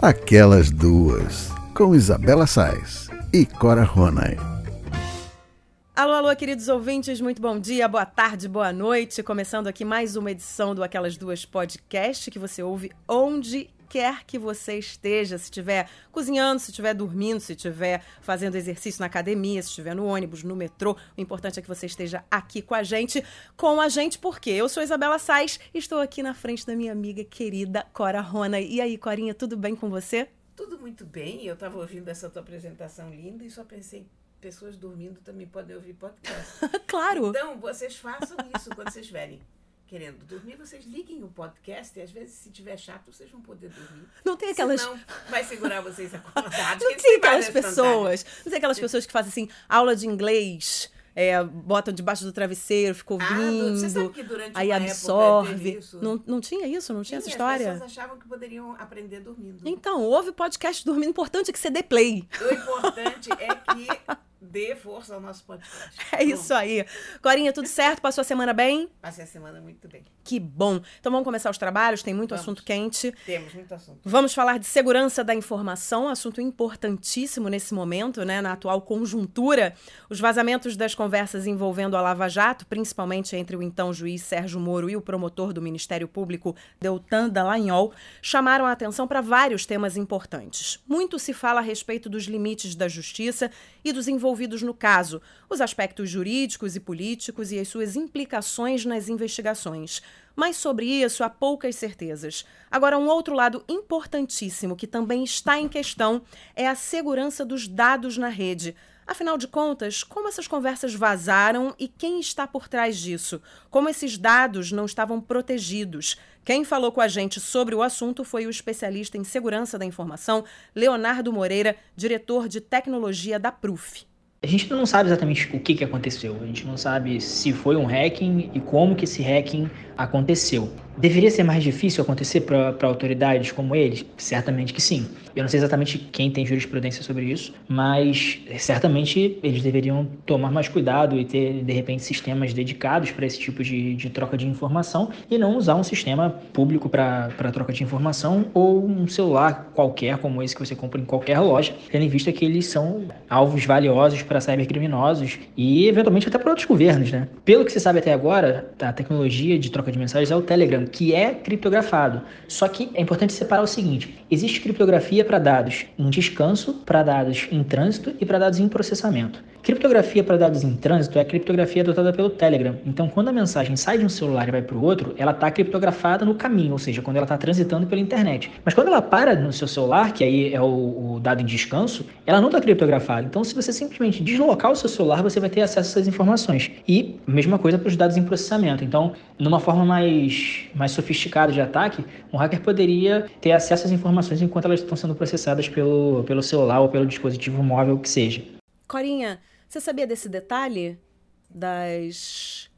Aquelas Duas, com Isabela Sais e Cora Ronay. Alô, alô, queridos ouvintes, muito bom dia, boa tarde, boa noite. Começando aqui mais uma edição do Aquelas Duas Podcast que você ouve onde quer que você esteja, se estiver cozinhando, se estiver dormindo, se estiver fazendo exercício na academia, se estiver no ônibus, no metrô, o importante é que você esteja aqui com a gente, com a gente, porque eu sou Isabela Sais e estou aqui na frente da minha amiga querida Cora Rona. E aí, Corinha, tudo bem com você? Tudo muito bem. Eu estava ouvindo essa tua apresentação linda e só pensei, pessoas dormindo também podem ouvir podcast. claro. Então, vocês façam isso quando vocês estiverem querendo dormir, vocês liguem o podcast e às vezes, se tiver chato, vocês vão poder dormir. Não tem aquelas. Senão, vai segurar vocês acordados. Não tem aquelas pessoas. Não tem aquelas pessoas que fazem assim, aula de inglês. É, botam debaixo do travesseiro, ficam ouvindo, ah, aí absorve. Não, não tinha isso? Não tinha, tinha essa história? As pessoas achavam que poderiam aprender dormindo. Então, ouve podcast dormindo. O importante é que você dê play. O importante é que dê força ao nosso podcast. É bom. isso aí. Corinha, tudo certo? Passou a semana bem? Passei a semana muito bem. Que bom. Então vamos começar os trabalhos, tem muito vamos. assunto quente. Temos muito assunto. Vamos falar de segurança da informação, assunto importantíssimo nesse momento, né, na atual conjuntura. Os vazamentos das conversas envolvendo a Lava Jato, principalmente entre o então juiz Sérgio Moro e o promotor do Ministério Público, Deltan Dallagnol, chamaram a atenção para vários temas importantes. Muito se fala a respeito dos limites da justiça e dos envolvimentos envolvidos no caso, os aspectos jurídicos e políticos e as suas implicações nas investigações. Mas sobre isso há poucas certezas. Agora, um outro lado importantíssimo que também está em questão é a segurança dos dados na rede. Afinal de contas, como essas conversas vazaram e quem está por trás disso? Como esses dados não estavam protegidos? Quem falou com a gente sobre o assunto foi o especialista em segurança da informação, Leonardo Moreira, diretor de tecnologia da PRUF. A gente não sabe exatamente o que, que aconteceu, a gente não sabe se foi um hacking e como que esse hacking aconteceu. Deveria ser mais difícil acontecer para autoridades como eles? Certamente que sim. Eu não sei exatamente quem tem jurisprudência sobre isso, mas certamente eles deveriam tomar mais cuidado e ter, de repente, sistemas dedicados para esse tipo de, de, troca de informação e não usar um sistema público para troca de informação ou um celular qualquer, como esse que você compra em qualquer loja, tendo em vista que eles são alvos valiosos para cybercriminosos e, eventualmente, até para outros governos. Né? Pelo que se sabe até agora, a tecnologia de troca de mensagens é o Telegram que é criptografado. Só que é importante separar o seguinte: existe criptografia para dados em descanso, para dados em trânsito e para dados em processamento. Criptografia para dados em trânsito é a criptografia adotada pelo Telegram. Então, quando a mensagem sai de um celular e vai para o outro, ela está criptografada no caminho, ou seja, quando ela está transitando pela internet. Mas quando ela para no seu celular, que aí é o, o dado em descanso, ela não está criptografada. Então, se você simplesmente deslocar o seu celular, você vai ter acesso a essas informações. E mesma coisa para os dados em processamento. Então, numa forma mais, mais sofisticada de ataque, um hacker poderia ter acesso às informações enquanto elas estão sendo processadas pelo, pelo celular ou pelo dispositivo móvel que seja. Corinha, você sabia desse detalhe das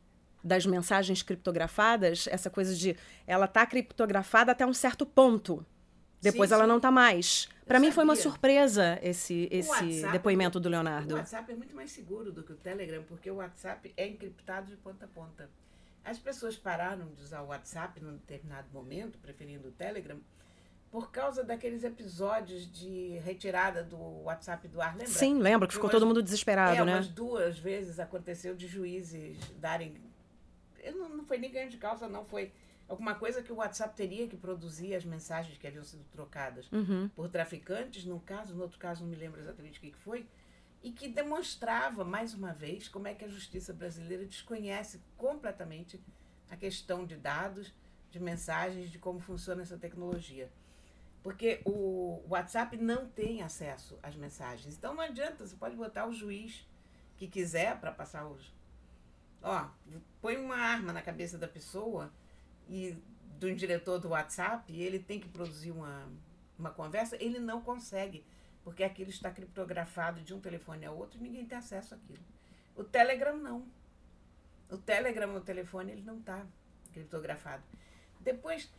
das mensagens criptografadas, essa coisa de ela tá criptografada até um certo ponto. Depois sim, ela sim. não tá mais. Para mim foi uma surpresa esse esse WhatsApp, depoimento do Leonardo. O WhatsApp é muito mais seguro do que o Telegram, porque o WhatsApp é encriptado de ponta a ponta. As pessoas pararam de usar o WhatsApp num determinado momento, preferindo o Telegram, por causa daqueles episódios de retirada do WhatsApp do ar, lembra? Sim, lembro, que ficou umas, todo mundo desesperado, é, né? Umas duas vezes aconteceu de juízes darem. Não, não foi nem ganho de causa, não, foi alguma coisa que o WhatsApp teria que produzir as mensagens que haviam sido trocadas uhum. por traficantes, num caso, no outro caso não me lembro exatamente o que foi, e que demonstrava, mais uma vez, como é que a justiça brasileira desconhece completamente a questão de dados, de mensagens, de como funciona essa tecnologia. Porque o WhatsApp não tem acesso às mensagens. Então não adianta, você pode botar o juiz que quiser para passar os. Ó, põe uma arma na cabeça da pessoa e do diretor do WhatsApp, e ele tem que produzir uma, uma conversa, ele não consegue, porque aquilo está criptografado de um telefone a outro e ninguém tem acesso àquilo. O Telegram não. O Telegram no telefone ele não está criptografado. Depois,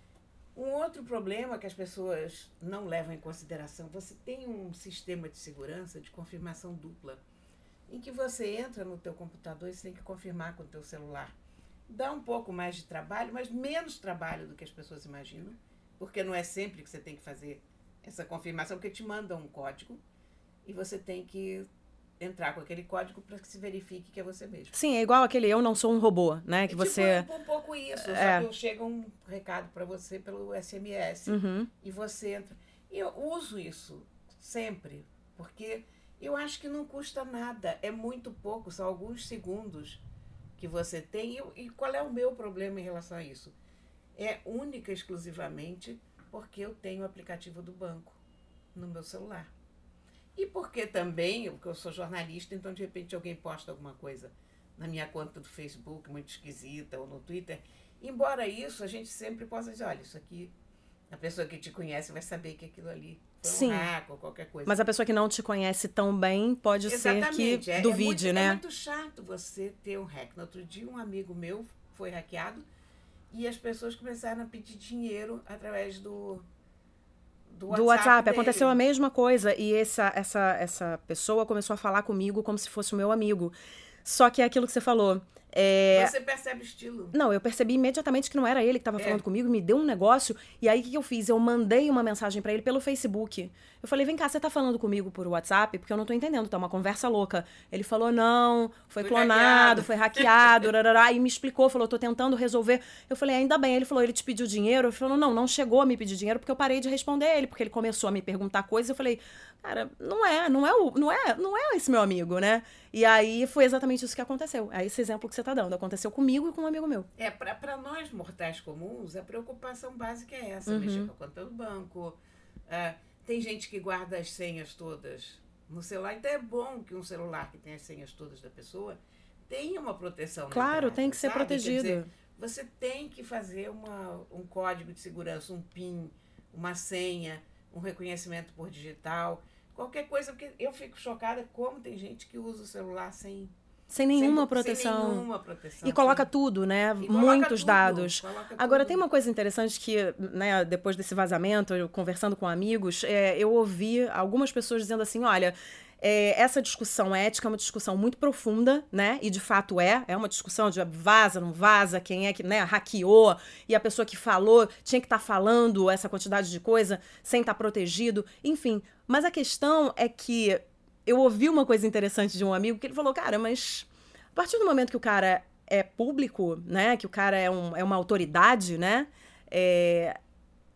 um outro problema que as pessoas não levam em consideração, você tem um sistema de segurança de confirmação dupla, em que você entra no teu computador e você tem que confirmar com o teu celular. Dá um pouco mais de trabalho, mas menos trabalho do que as pessoas imaginam, porque não é sempre que você tem que fazer essa confirmação, porque te manda um código e você tem que entrar com aquele código para que se verifique que é você mesmo. Sim, é igual aquele eu não sou um robô, né? Que É você. Tipo, um pouco isso, É. só que chega um recado para você pelo SMS Uhum. e você entra. E eu uso isso sempre, porque eu acho que não custa nada, é muito pouco, são alguns segundos que você tem. E, e qual é o meu problema em relação a isso? É única e exclusivamente porque eu tenho o aplicativo do banco no meu celular. E porque também, porque eu sou jornalista, então de repente alguém posta alguma coisa na minha conta do Facebook, muito esquisita, ou no Twitter. Embora isso, a gente sempre possa dizer, olha, isso aqui, a pessoa que te conhece vai saber que aquilo ali foi Sim. um hack ou qualquer coisa. Mas a pessoa que não te conhece tão bem pode ser que Exatamente. é, duvide, é muito, né? É muito chato você ter um hack. No outro dia, um amigo meu foi hackeado e as pessoas começaram a pedir dinheiro através do, do WhatsApp. do WhatsApp. Aconteceu a mesma coisa. E essa, essa, essa pessoa começou a falar comigo como se fosse o meu amigo. Só que é aquilo que você falou. É, Você percebe o estilo. Não, eu percebi imediatamente que não era ele que estava É. falando comigo, me deu um negócio. E aí o que que eu fiz? Eu mandei uma mensagem pra ele pelo Facebook. Eu falei: vem cá, você tá falando comigo por WhatsApp? Porque eu não tô entendendo, tá uma conversa louca. Ele falou: não, foi Fui clonado, hackeado." foi hackeado, rarará, e me explicou, falou: tô tentando resolver. Eu falei: ainda bem. Ele falou: ele te pediu dinheiro? Eu falei: não, não chegou a me pedir dinheiro porque eu parei de responder ele, porque ele começou a me perguntar coisas. Eu falei: cara, não é, não é, o, não é, não é esse meu amigo, né? E aí foi exatamente isso que aconteceu. É esse exemplo que você tá dando. Aconteceu comigo e com um amigo meu. É, para nós mortais comuns, a preocupação básica é essa: Uhum. mexer com a conta do banco. Ah, tem gente que guarda as senhas todas no celular, então é bom que um celular que tem as senhas todas da pessoa tenha uma proteção. Claro, entrada, tem que ser sabe? Protegido. dizer, você tem que fazer uma, um código de segurança, um PIN, uma senha, um reconhecimento por digital, qualquer coisa, porque eu fico chocada como tem gente que usa o celular sem, Sem nenhuma sem, proteção. Sem nenhuma proteção. E coloca tudo, né? e Muitos tudo, dados. Agora, tudo. tem uma coisa interessante que, né, depois desse vazamento, eu conversando com amigos, é, eu ouvi algumas pessoas dizendo assim: olha. é, essa discussão ética é uma discussão muito profunda, né? E de fato é. É uma discussão de vaza, não vaza, quem é que né, hackeou, e a pessoa que falou tinha que estar falando essa quantidade de coisa sem estar protegido. Enfim. Mas a questão é que eu ouvi uma coisa interessante de um amigo que ele falou: cara, mas a partir do momento que o cara é público, né? Que o cara é, um, é uma autoridade, né? é,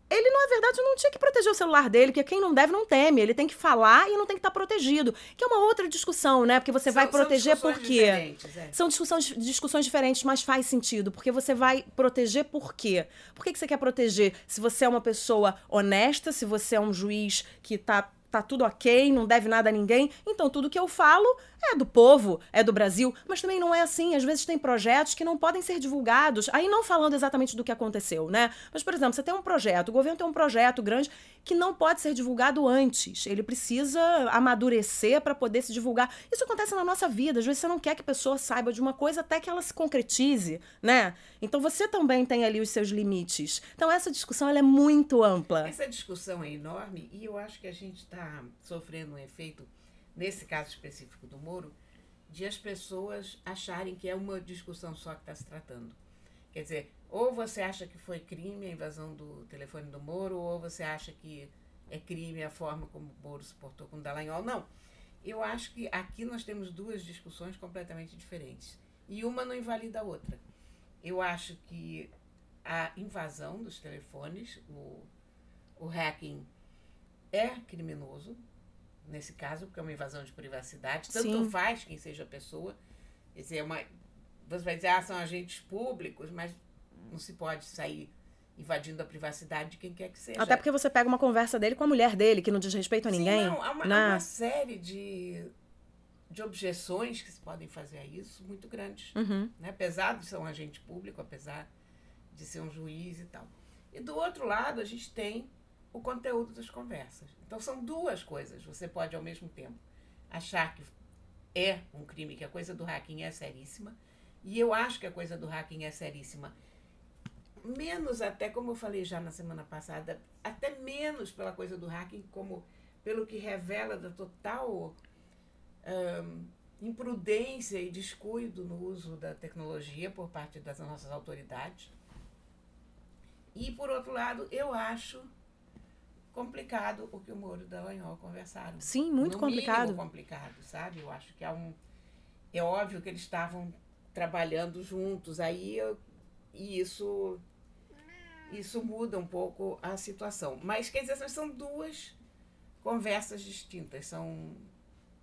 ele, na verdade, não tinha que proteger o celular dele, porque quem não deve não teme. Ele tem que falar e não tem que estar protegido. Que é uma outra discussão, né? Porque você vai São- são proteger por quê? é. São discussões, discussões diferentes, mas faz sentido. Porque você vai proteger por quê? Por que, que você quer proteger? Se você é uma pessoa honesta, se você é um juiz que tá, tá tudo ok, não deve nada a ninguém, então tudo que eu falo é do povo, é do Brasil. Mas também não é assim. Às vezes tem projetos que não podem ser divulgados. Aí não falando exatamente do que aconteceu, né? Mas, por exemplo, você tem um projeto, o governo tem um projeto grande que não pode ser divulgado antes. Ele precisa amadurecer para poder se divulgar. Isso acontece na nossa vida. Às vezes você não quer que a pessoa saiba de uma coisa até que ela se concretize, né? Então você também tem ali os seus limites. Então essa discussão ela é muito ampla. Essa discussão é enorme e eu acho que a gente está sofrendo um efeito, nesse caso específico do Moro, de as pessoas acharem que é uma discussão só que está se tratando. Quer dizer, ou você acha que foi crime a invasão do telefone do Moro, ou você acha que é crime a forma como o Moro se portou com o Dallagnol. Não. Eu acho que aqui nós temos duas discussões completamente diferentes. E uma não invalida a outra. Eu acho que a invasão dos telefones, o, o hacking, é criminoso, nesse caso, porque é uma invasão de privacidade. Tanto Sim. faz quem seja a pessoa. Quer dizer, é uma, você vai dizer, ah, são agentes públicos, mas não se pode sair invadindo a privacidade de quem quer que seja. Até porque você pega uma conversa dele com a mulher dele, que não diz respeito a Sim, ninguém. não, há uma, há né? uma série de, de objeções que se podem fazer a isso muito grandes. Uhum. Né? Apesar de ser um agente público, apesar de ser um juiz e tal. E do outro lado, a gente tem o conteúdo das conversas. Então são duas coisas. Você pode, ao mesmo tempo, achar que é um crime, que a coisa do hacking é seríssima. E eu acho que a coisa do hacking é seríssima. Menos até, como eu falei já na semana passada, até menos pela coisa do hacking, como pelo que revela da total ahn, imprudência e descuido no uso da tecnologia por parte das nossas autoridades. E, por outro lado, eu acho, complicado o que o Moro e o Dallagnol conversaram. Sim, muito no complicado. Mínimo complicado, sabe? Eu acho que é um. É óbvio que eles estavam trabalhando juntos, aí eu, e isso. Isso muda um pouco a situação. Mas, quer dizer, são duas conversas distintas, são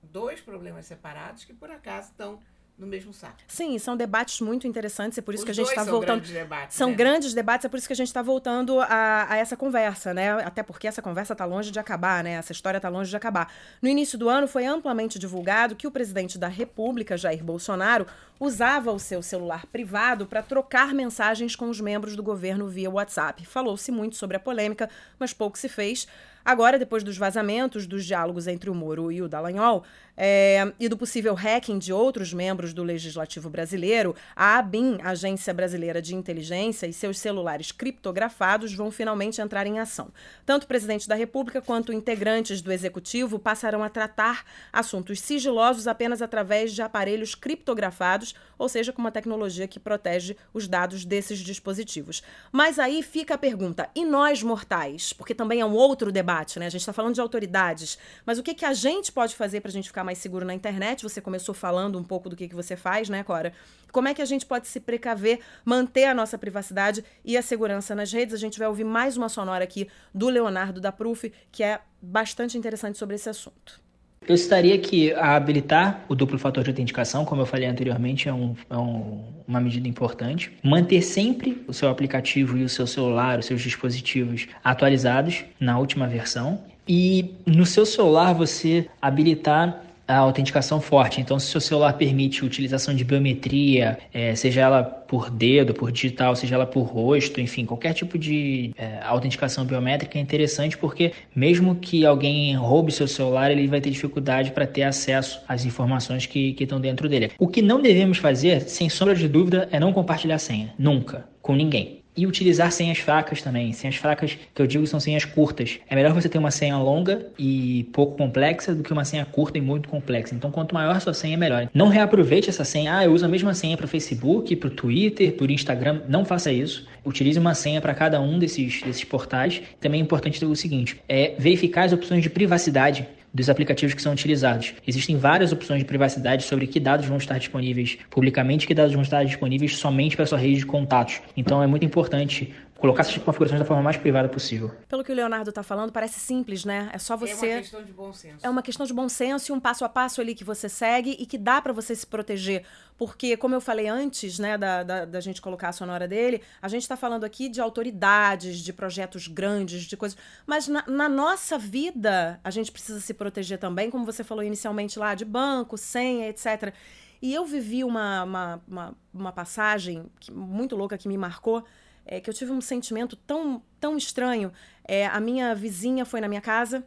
dois problemas separados que, por acaso, estão no mesmo saco. Sim, são debates muito interessantes, é por isso Os que a gente está voltando. grandes debates, São né? grandes debates, é por isso que a gente está voltando a, a essa conversa, né? Até porque essa conversa está longe de acabar, né? Essa história está longe de acabar. No início do ano foi amplamente divulgado que o presidente da República, Jair Bolsonaro, usava o seu celular privado para trocar mensagens com os membros do governo via WhatsApp. Falou-se muito sobre a polêmica, mas pouco se fez. Agora, depois dos vazamentos dos diálogos entre o Moro e o Dallagnol é, e do possível hacking de outros membros do Legislativo brasileiro, a ABIN, Agência Brasileira de Inteligência, e seus celulares criptografados vão finalmente entrar em ação. Tanto o presidente da República quanto integrantes do Executivo passarão a tratar assuntos sigilosos apenas através de aparelhos criptografados, ou seja, com uma tecnologia que protege os dados desses dispositivos. Mas aí fica a pergunta: e nós mortais? Porque também é um outro debate, né? A gente está falando de autoridades, mas o que, que a gente pode fazer para a gente ficar mais seguro na internet? Você começou falando um pouco do que, que você faz, né, Cora? Como é que a gente pode se precaver, manter a nossa privacidade e a segurança nas redes? A gente vai ouvir mais uma sonora aqui do Leonardo da Proof, que é bastante interessante sobre esse assunto. Eu citaria que a habilitar o duplo fator de autenticação, como eu falei anteriormente, é, um, é um, uma medida importante. Manter sempre o seu aplicativo e o seu celular, os seus dispositivos atualizados na última versão. E no seu celular você habilitar a autenticação forte. Então, se o seu celular permite utilização de biometria, é, seja ela por dedo, por digital, seja ela por rosto, enfim, qualquer tipo de é, autenticação biométrica é interessante porque mesmo que alguém roube seu celular, ele vai ter dificuldade para ter acesso às informações que, que estão dentro dele. O que não devemos fazer, sem sombra de dúvida, é não compartilhar senha. Nunca. Com ninguém. E utilizar senhas fracas também. Senhas fracas que eu digo são senhas curtas. É melhor você ter uma senha longa e pouco complexa do que uma senha curta e muito complexa. Então, quanto maior a sua senha, melhor. Não reaproveite essa senha. Ah, eu uso a mesma senha para o Facebook, para o Twitter, para o Instagram. Não faça isso. Utilize uma senha para cada um desses, desses portais. Também é importante ter o seguinte: é verificar as opções de privacidade dos aplicativos que são utilizados. Existem várias opções de privacidade sobre que dados vão estar disponíveis publicamente e que dados vão estar disponíveis somente para sua rede de contatos. Então é muito importante colocar essas configurações da forma mais privada possível. Pelo que o Leonardo está falando, parece simples, né? É só você. É uma questão de bom senso. É uma questão de bom senso e um passo a passo ali que você segue e que dá para você se proteger. Porque, como eu falei antes, né, da, da, da gente colocar a sonora dele, a gente está falando aqui de autoridades, de projetos grandes, de coisas. Mas na, na, nossa vida, a gente precisa se proteger também, como você falou inicialmente lá, de banco, senha, etc. E eu vivi uma, uma, uma, uma passagem que, muito louca que me marcou é, que eu tive um sentimento tão, tão estranho. É, a minha vizinha foi na minha casa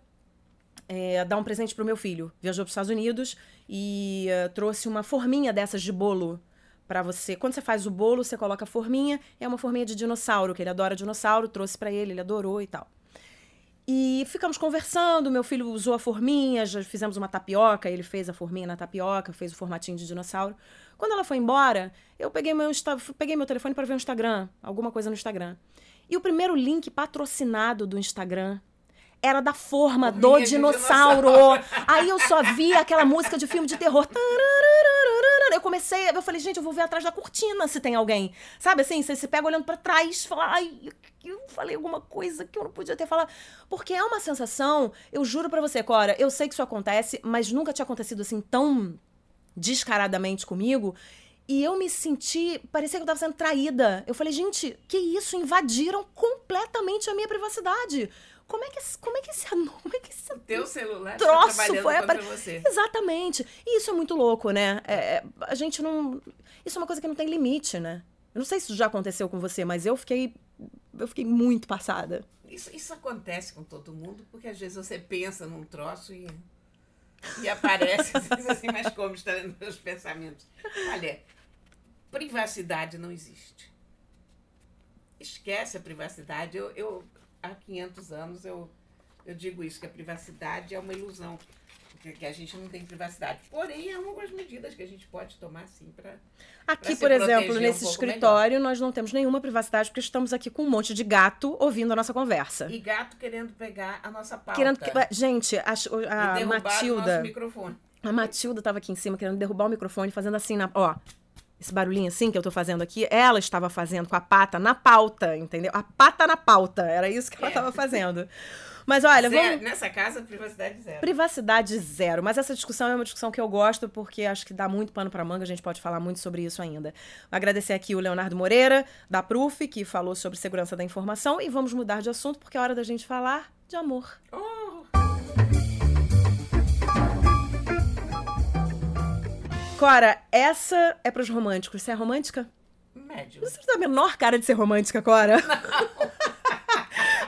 é, dar um presente para o meu filho. Viajou para os Estados Unidos e uh, trouxe uma forminha dessas de bolo para você. Quando você faz o bolo, você coloca a forminha. É uma forminha de dinossauro, que ele adora dinossauro. Trouxe para ele, ele adorou e tal. E ficamos conversando, meu filho usou a forminha, já fizemos uma tapioca, ele fez a forminha na tapioca, fez o formatinho de dinossauro. Quando ela foi embora, eu peguei meu, peguei meu telefone para ver o Instagram, alguma coisa no Instagram. E o primeiro link patrocinado do Instagram era da forma do dinossauro. dinossauro. Aí eu só vi aquela música de filme de terror. Eu comecei, eu falei, gente, eu vou ver atrás da cortina se tem alguém. Sabe assim, você se pega olhando para trás, fala, ai, eu falei alguma coisa que eu não podia ter falado. Porque é uma sensação, eu juro para você, Cora, eu sei que isso acontece, mas nunca tinha acontecido assim tão descaradamente comigo. E eu me senti, parecia que eu tava sendo traída. Eu falei, gente, que isso? Invadiram completamente a minha privacididade. Como é que, como é que esse, como é que esse o teu celular troço tá foi para você? Exatamente. E isso é muito louco, né? É, a gente não. Isso é uma coisa que não tem limite, né? Eu não sei se isso já aconteceu com você, mas eu fiquei. Eu fiquei muito passada. Isso, isso acontece com todo mundo, porque às vezes você pensa num troço e. E aparece assim, mas como está nos meus pensamentos? Olha, privacidade não existe. Esquece a privacidade. Eu, eu há 500 anos eu eu digo isso, que a privacidade é uma ilusão que a gente não tem privacidade. Porém, é algumas medidas que a gente pode tomar, sim, para. Aqui, por exemplo, nesse um escritório, melhor. nós não temos nenhuma privacidade, porque estamos aqui com um monte de gato ouvindo a nossa conversa. E gato querendo pegar a nossa pauta. Querendo... Gente, a, a Matilda. A Matilda estava aqui em cima querendo derrubar o microfone, fazendo assim na. Ó, esse barulhinho assim que eu tô fazendo aqui, ela estava fazendo com a pata na pauta, entendeu? A pata na pauta, era isso que ela estava é. fazendo. Mas olha, zero, vamos... Nessa casa, privacidade zero. Privacidade zero. Mas essa discussão é uma discussão que eu gosto, porque acho que dá muito pano para manga, a gente pode falar muito sobre isso ainda. Vou agradecer aqui o Leonardo Moreira, da Proof, que falou sobre segurança da informação. E vamos mudar de assunto, porque é hora da gente falar de amor. Oh. Cora, essa é pros românticos. Você é romântica? Médio. Você tem a menor cara de ser romântica, Cora?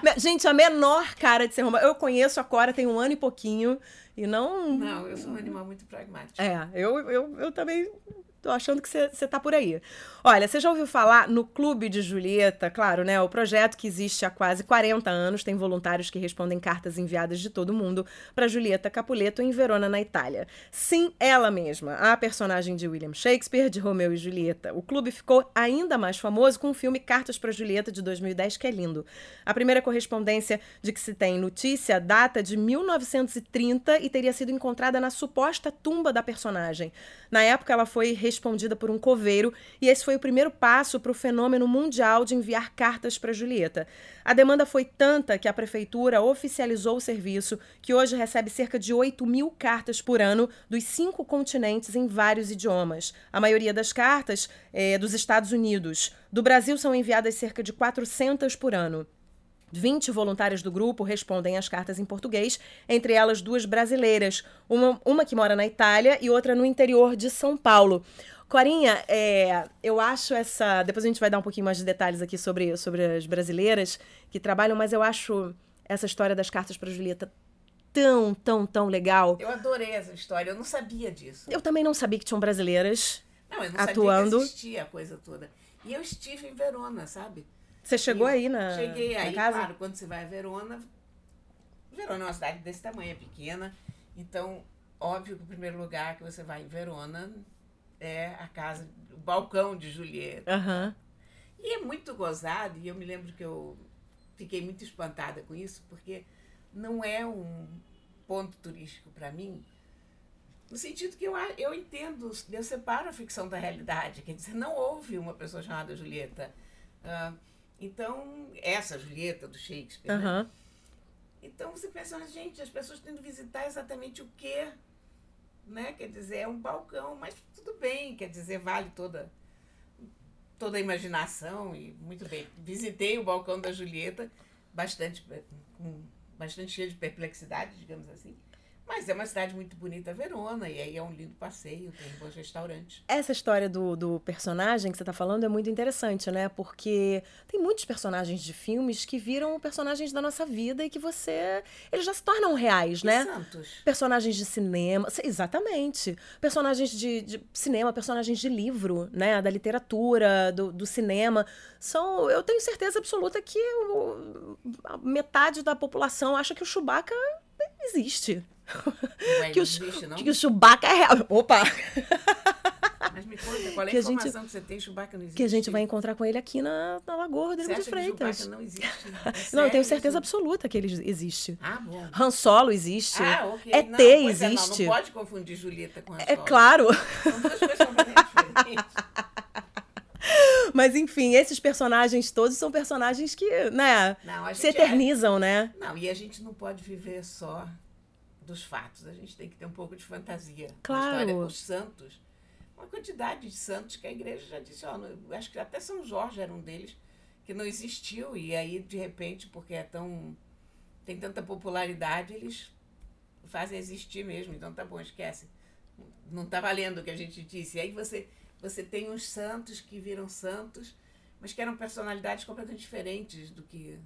Não. Gente, a menor cara de ser romântica. Eu conheço a Cora tem um ano e pouquinho e não. Não, eu sou um animal muito pragmático. É, eu, eu, eu também Tô achando que você tá por aí. Olha, você já ouviu falar no Clube de Julieta? Claro, né? O projeto que existe há quase 40 anos tem voluntários que respondem cartas enviadas de todo mundo para Julieta Capuleto em Verona, na Itália. Sim, ela mesma, a personagem de William Shakespeare, de Romeu e Julieta. O clube ficou ainda mais famoso com o filme Cartas para Julieta de 2010, que é lindo. A primeira correspondência de que se tem notícia data de 1930 e teria sido encontrada na suposta tumba da personagem. Na época, ela foi respondida por um coveiro, e esse foi o primeiro passo para o fenômeno mundial de enviar cartas para Julieta. A demanda foi tanta que a prefeitura oficializou o serviço, que hoje recebe cerca de 8 mil cartas por ano dos cinco continentes em vários idiomas. A maioria das cartas é dos Estados Unidos. Do Brasil são enviadas cerca de 400 por ano. 20 voluntárias do grupo respondem às cartas em português, entre elas duas brasileiras, uma, uma que mora na Itália e outra no interior de São Paulo. Corinha, é, eu acho essa. Depois a gente vai dar um pouquinho mais de detalhes aqui sobre, sobre as brasileiras que trabalham, mas eu acho essa história das cartas para Julieta tão, tão, tão legal. Eu adorei essa história, eu não sabia disso. Eu também não sabia que tinham brasileiras não, eu não atuando. Sabia que existia a coisa toda. E eu estive em Verona, sabe? Você chegou aí na Cheguei na aí, casa? claro, quando você vai a Verona, Verona é uma cidade desse tamanho, é pequena, então, óbvio que o primeiro lugar que você vai em Verona é a casa, o balcão de Julieta. Uhum. E é muito gozado, e eu me lembro que eu fiquei muito espantada com isso, porque não é um ponto turístico para mim, no sentido que eu, eu entendo, eu separo a ficção da realidade, quer dizer, não houve uma pessoa chamada Julieta. Uh, então, essa Julieta do Shakespeare. Uhum. Né? Então você pensa, gente, as pessoas têm que visitar exatamente o quê? Né? Quer dizer, é um balcão, mas tudo bem, quer dizer, vale toda toda a imaginação e muito bem. Visitei o balcão da Julieta, bastante com bastante cheio de perplexidade, digamos assim. Mas é uma cidade muito bonita, Verona, e aí é um lindo passeio, tem bons restaurantes. Essa história do, do personagem que você está falando é muito interessante, né? Porque tem muitos personagens de filmes que viram personagens da nossa vida e que você. Eles já se tornam reais, né? Santos. Personagens de cinema. Exatamente. Personagens de, de cinema, personagens de livro, né? Da literatura, do, do cinema. São. Eu tenho certeza absoluta que o, metade da população acha que o Chewbacca existe. Ué, que, o, existe, que o Chewbacca é real. Opa! Mas me conta, qual é a que informação gente, que você tem? Chewbacca não existe? Que a gente vai encontrar com ele aqui na, na Lagoa Rodrigo de Freitas. Chewbacca não existe? É não, eu tenho certeza absoluta que ele existe. Ah, bom. Han Solo existe. Ah, ok. ET não, existe. É, não, não pode confundir Julieta com Han é Solo. É claro. São duas coisas diferentes. Mas enfim, esses personagens todos são personagens que, né, não, se eternizam, é... né? Não, e a gente não pode viver só dos fatos. A gente tem que ter um pouco de fantasia. Claro. A história dos santos. Uma quantidade de santos que a igreja já disse, ó, acho que até São Jorge era um deles, que não existiu. E aí, de repente, porque é tão. tem tanta popularidade, eles fazem existir mesmo. Então tá bom, esquece. Não tá valendo o que a gente disse. E aí você, você tem uns santos que viram santos, mas que eram personalidades completamente diferentes do que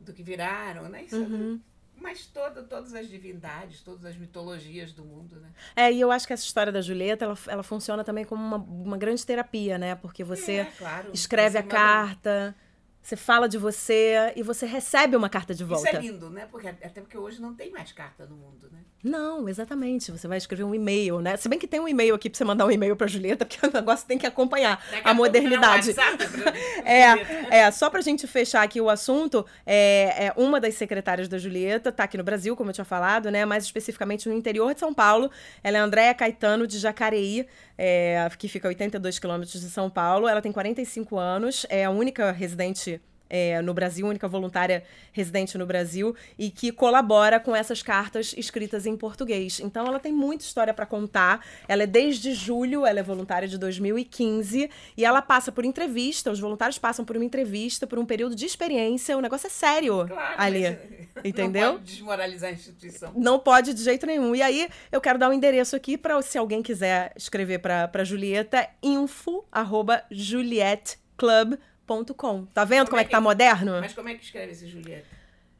do que viraram, né? Isso é uhum. Mas toda, todas as divindades, todas as mitologias do mundo, né? É, e eu acho que essa história da Julieta, ela, ela funciona também como uma, uma grande terapia, né? Porque você é, claro, escreve você a carta, Você fala de você e você recebe uma carta de volta. Isso é lindo, né? Porque, até porque hoje não tem mais carta no mundo, né? Não, exatamente. Você vai escrever um e-mail, né? Se bem que tem um e-mail aqui pra você mandar um e-mail pra Julieta, porque o negócio tem que acompanhar Daqui a, pouco modernidade. um. É, é, só pra gente fechar aqui o assunto, é, é uma das secretárias da Julieta, tá aqui no Brasil, como eu tinha falado, né? Mais especificamente no interior de São Paulo. Ela é Andréa Caetano de Jacareí, é, que fica a 82 quilômetros de São Paulo. Ela tem 45 anos, é a única residente é, no Brasil, única voluntária residente no Brasil e que colabora com essas cartas escritas em português. Então ela tem muita história para contar. Ela é desde julho, ela é voluntária de 2015 e ela passa por entrevista. Os voluntários passam por uma entrevista, por um período de experiência. O negócio é sério Claro, ali. entendeu? Não pode desmoralizar a instituição. Não pode de jeito nenhum. E aí, eu quero dar um endereço aqui para se alguém quiser escrever para Julieta, info arroba julietclub.com. Tá vendo como, Como é é que que- tá moderno? Mas como é que escreve esse Julieta?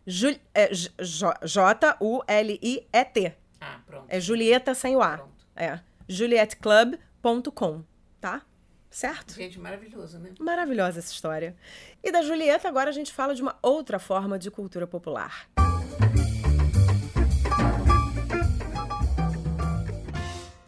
Jul- é, J-U-L-I-E-T. Ah, pronto. É Julieta sem o A. Pronto. É. julietclub.com, tá? Certo? Gente, maravilhoso, né? Maravilhosa essa história. E da Julieta, agora a gente fala de uma outra forma de cultura popular.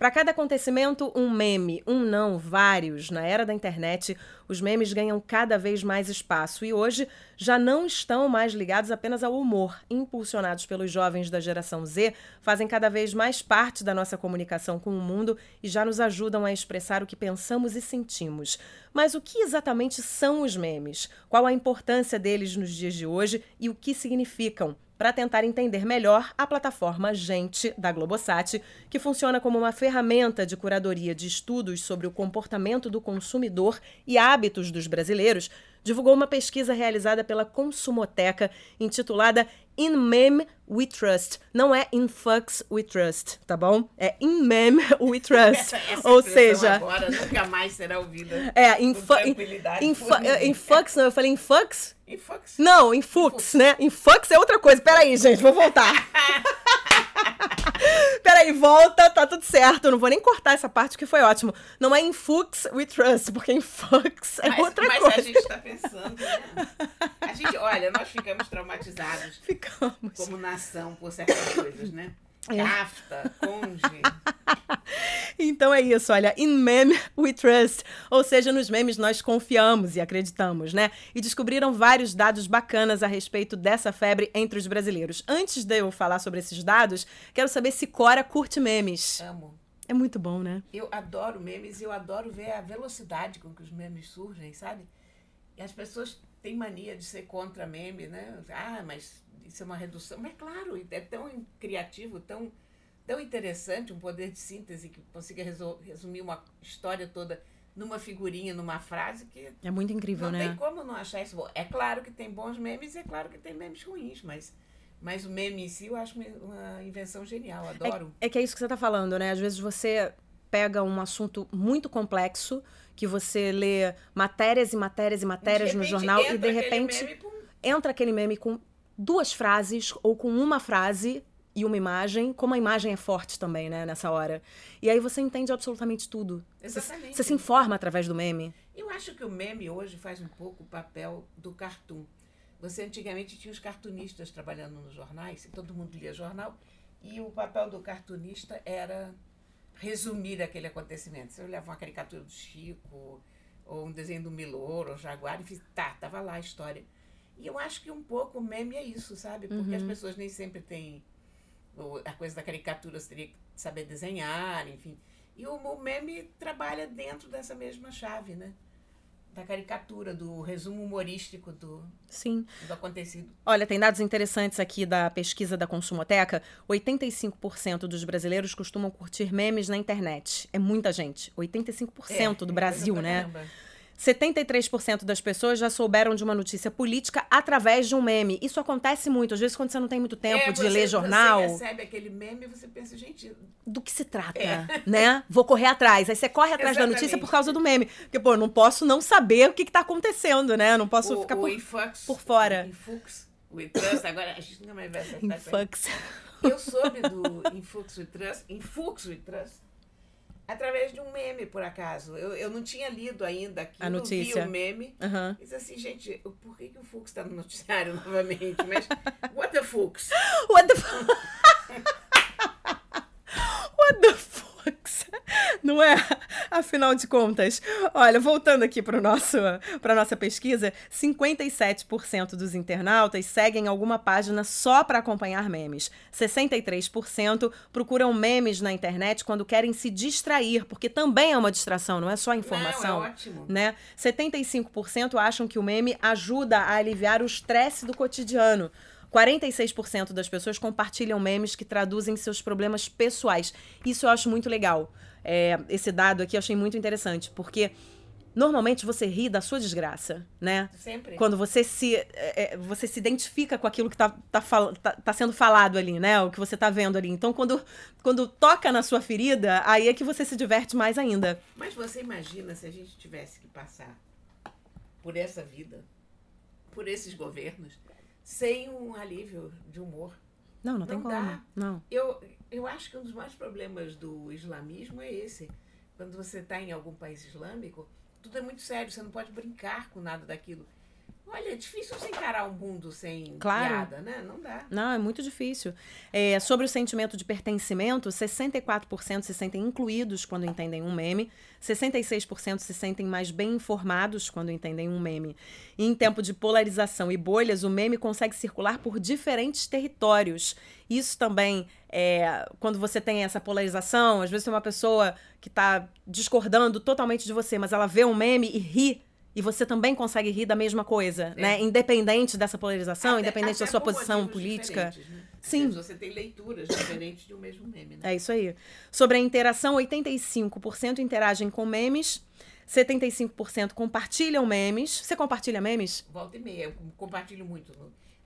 Para cada acontecimento, um meme, um não, vários. Na era da internet, os memes ganham cada vez mais espaço e hoje já não estão mais ligados apenas ao humor. Impulsionados pelos jovens da geração Z, fazem cada vez mais parte da nossa comunicação com o mundo e já nos ajudam a expressar o que pensamos e sentimos. Mas o que exatamente são os memes? Qual a importância deles nos dias de hoje e o que significam? Para tentar entender melhor a plataforma Gente da Globosat, que funciona como uma ferramenta de curadoria de estudos sobre o comportamento do consumidor e hábitos dos brasileiros, divulgou uma pesquisa realizada pela Consumoteca intitulada In Meme We Trust. Não é In Fucks We Trust, tá bom? É In Meme We Trust. Essa, Ou seja, agora nunca mais será ouvida. é, in, fu in, tranquilidade in, fu in fucks, não, eu falei in fucks? E Fox? Não, em Fux, né? Em Fux é outra coisa. Peraí, gente, vou voltar. Peraí, volta, tá tudo certo. Eu não vou nem cortar essa parte que foi ótimo. Não é em Fux we trust, porque em Fux é mas, outra mas coisa. a gente está pensando, né? A gente, olha, nós ficamos traumatizados Ficamos. como nação por certas coisas, né? É. Cafta, conge. Então é isso, olha, in meme we trust, ou seja, nos memes nós confiamos e acreditamos, né? E descobriram vários dados bacanas a respeito dessa febre entre os brasileiros. Antes de eu falar sobre esses dados, quero saber se Cora curte memes. Amo. É muito bom, né? Eu adoro memes e eu adoro ver a velocidade com que os memes surgem, sabe? E as pessoas têm mania de ser contra meme, né? Ah, mas isso é uma redução. Mas claro, é tão criativo, tão, tão interessante um poder de síntese que consiga resumir uma história toda numa figurinha, numa frase que É muito incrível, não né? tem como não achar isso bom. É claro que tem bons memes e é claro que tem memes ruins, mas, mas o meme em si eu acho uma, invenção genial, adoro. É que é isso que você tá falando, né? Às vezes você pega um assunto muito complexo, que você lê matérias e matérias e matérias no jornal e de repente pum, entra aquele meme com duas frases ou com uma frase e uma imagem, como a imagem é forte também, né, nessa hora. E aí você entende absolutamente tudo. Exatamente. Você se informa através do meme. Eu acho que o meme hoje faz um pouco o papel do cartoon. Você antigamente tinha os cartunistas trabalhando nos jornais, e todo mundo lia jornal, e o papel do cartunista era resumir aquele acontecimento. Você olhava uma caricatura do Chico, ou um desenho do Milor, ou Jaguar, enfim, tá, tava lá a história. E eu acho que um pouco o meme é isso, sabe? Porque as pessoas nem sempre têm a coisa da caricatura, você teria que saber desenhar, enfim. E o, o meme trabalha dentro dessa mesma chave, né? Da caricatura, do resumo humorístico do, Sim. do acontecido. Olha, tem dados interessantes aqui da pesquisa da Consumoteca. 85% dos brasileiros costumam curtir memes na internet. É muita gente. 85% É, do coisa Brasil, né? caramba. 73% das pessoas já souberam de uma notícia política através de um meme. Isso acontece muito. Às vezes, quando você não tem muito tempo É, de você- ler jornal, Você recebe aquele meme e você pensa, gente, do que se trata, É. né? Vou correr atrás. Aí você corre atrás da Exatamente. notícia por causa do meme. Porque, pô, eu não posso não saber o que, que tá acontecendo, né? Eu não posso o, ficar o por, Infux, por fora. O Infux, o Trust, agora a gente nunca mais vai acertar fucks. Eu soube do We Trust, Influx We Trust, Através de um meme, por acaso. Eu, eu não tinha lido ainda aquilo, A notícia. vi o meme. Aham. Diz assim, gente, por que, que o Fux está no noticiário novamente? Mas, what the Fux? What the fuck? What the fuck? Não é? Afinal de contas, olha, voltando aqui para para nossa pesquisa, 57% dos internautas seguem alguma página só para acompanhar memes. 63% procuram memes na internet quando querem se distrair, porque também é uma distração, não é só informação Não, é ótimo. né? 75% acham que o meme ajuda a aliviar o estresse do cotidiano. 46% das pessoas compartilham memes que traduzem seus problemas pessoais. Isso eu acho muito legal. É, esse dado aqui eu achei muito interessante, porque normalmente você ri da sua desgraça, né? Sempre. Quando você se, é, é, você se identifica com aquilo que tá, tá, fal- tá- tá sendo falado ali, né? O que você tá vendo ali. Então, quando, quando toca na sua ferida, aí é que você se diverte mais ainda. Mas você imagina se a gente tivesse que passar por essa vida, por esses governos, sem um alívio de humor. Não, não tem Não como. dá. Não. Eu, eu acho que um dos maiores problemas do islamismo é esse. Quando você está em algum país islâmico, tudo é muito sério, você não pode brincar com nada daquilo. Olha, é difícil você encarar um mundo sem Claro. piada, né? Não dá. Não, é muito difícil. É, sobre o sentimento de pertencimento, 64% se sentem incluídos quando entendem um meme, 66% se sentem mais bem informados quando entendem um meme. E em tempo de polarização e bolhas, o meme consegue circular por diferentes territórios. Isso também, é, quando você tem essa polarização, às vezes tem uma pessoa que está discordando totalmente de você, mas ela vê um meme e ri. E você também consegue rir da mesma coisa, É. né? Independente dessa polarização, Até- independente da até sua por posição política. né? Sim. Você tem leituras diferentes de um mesmo meme, né? É isso aí. Sobre a interação, 85% interagem com memes, 75% compartilham memes. Você compartilha memes? Volta e meia, eu compartilho muito.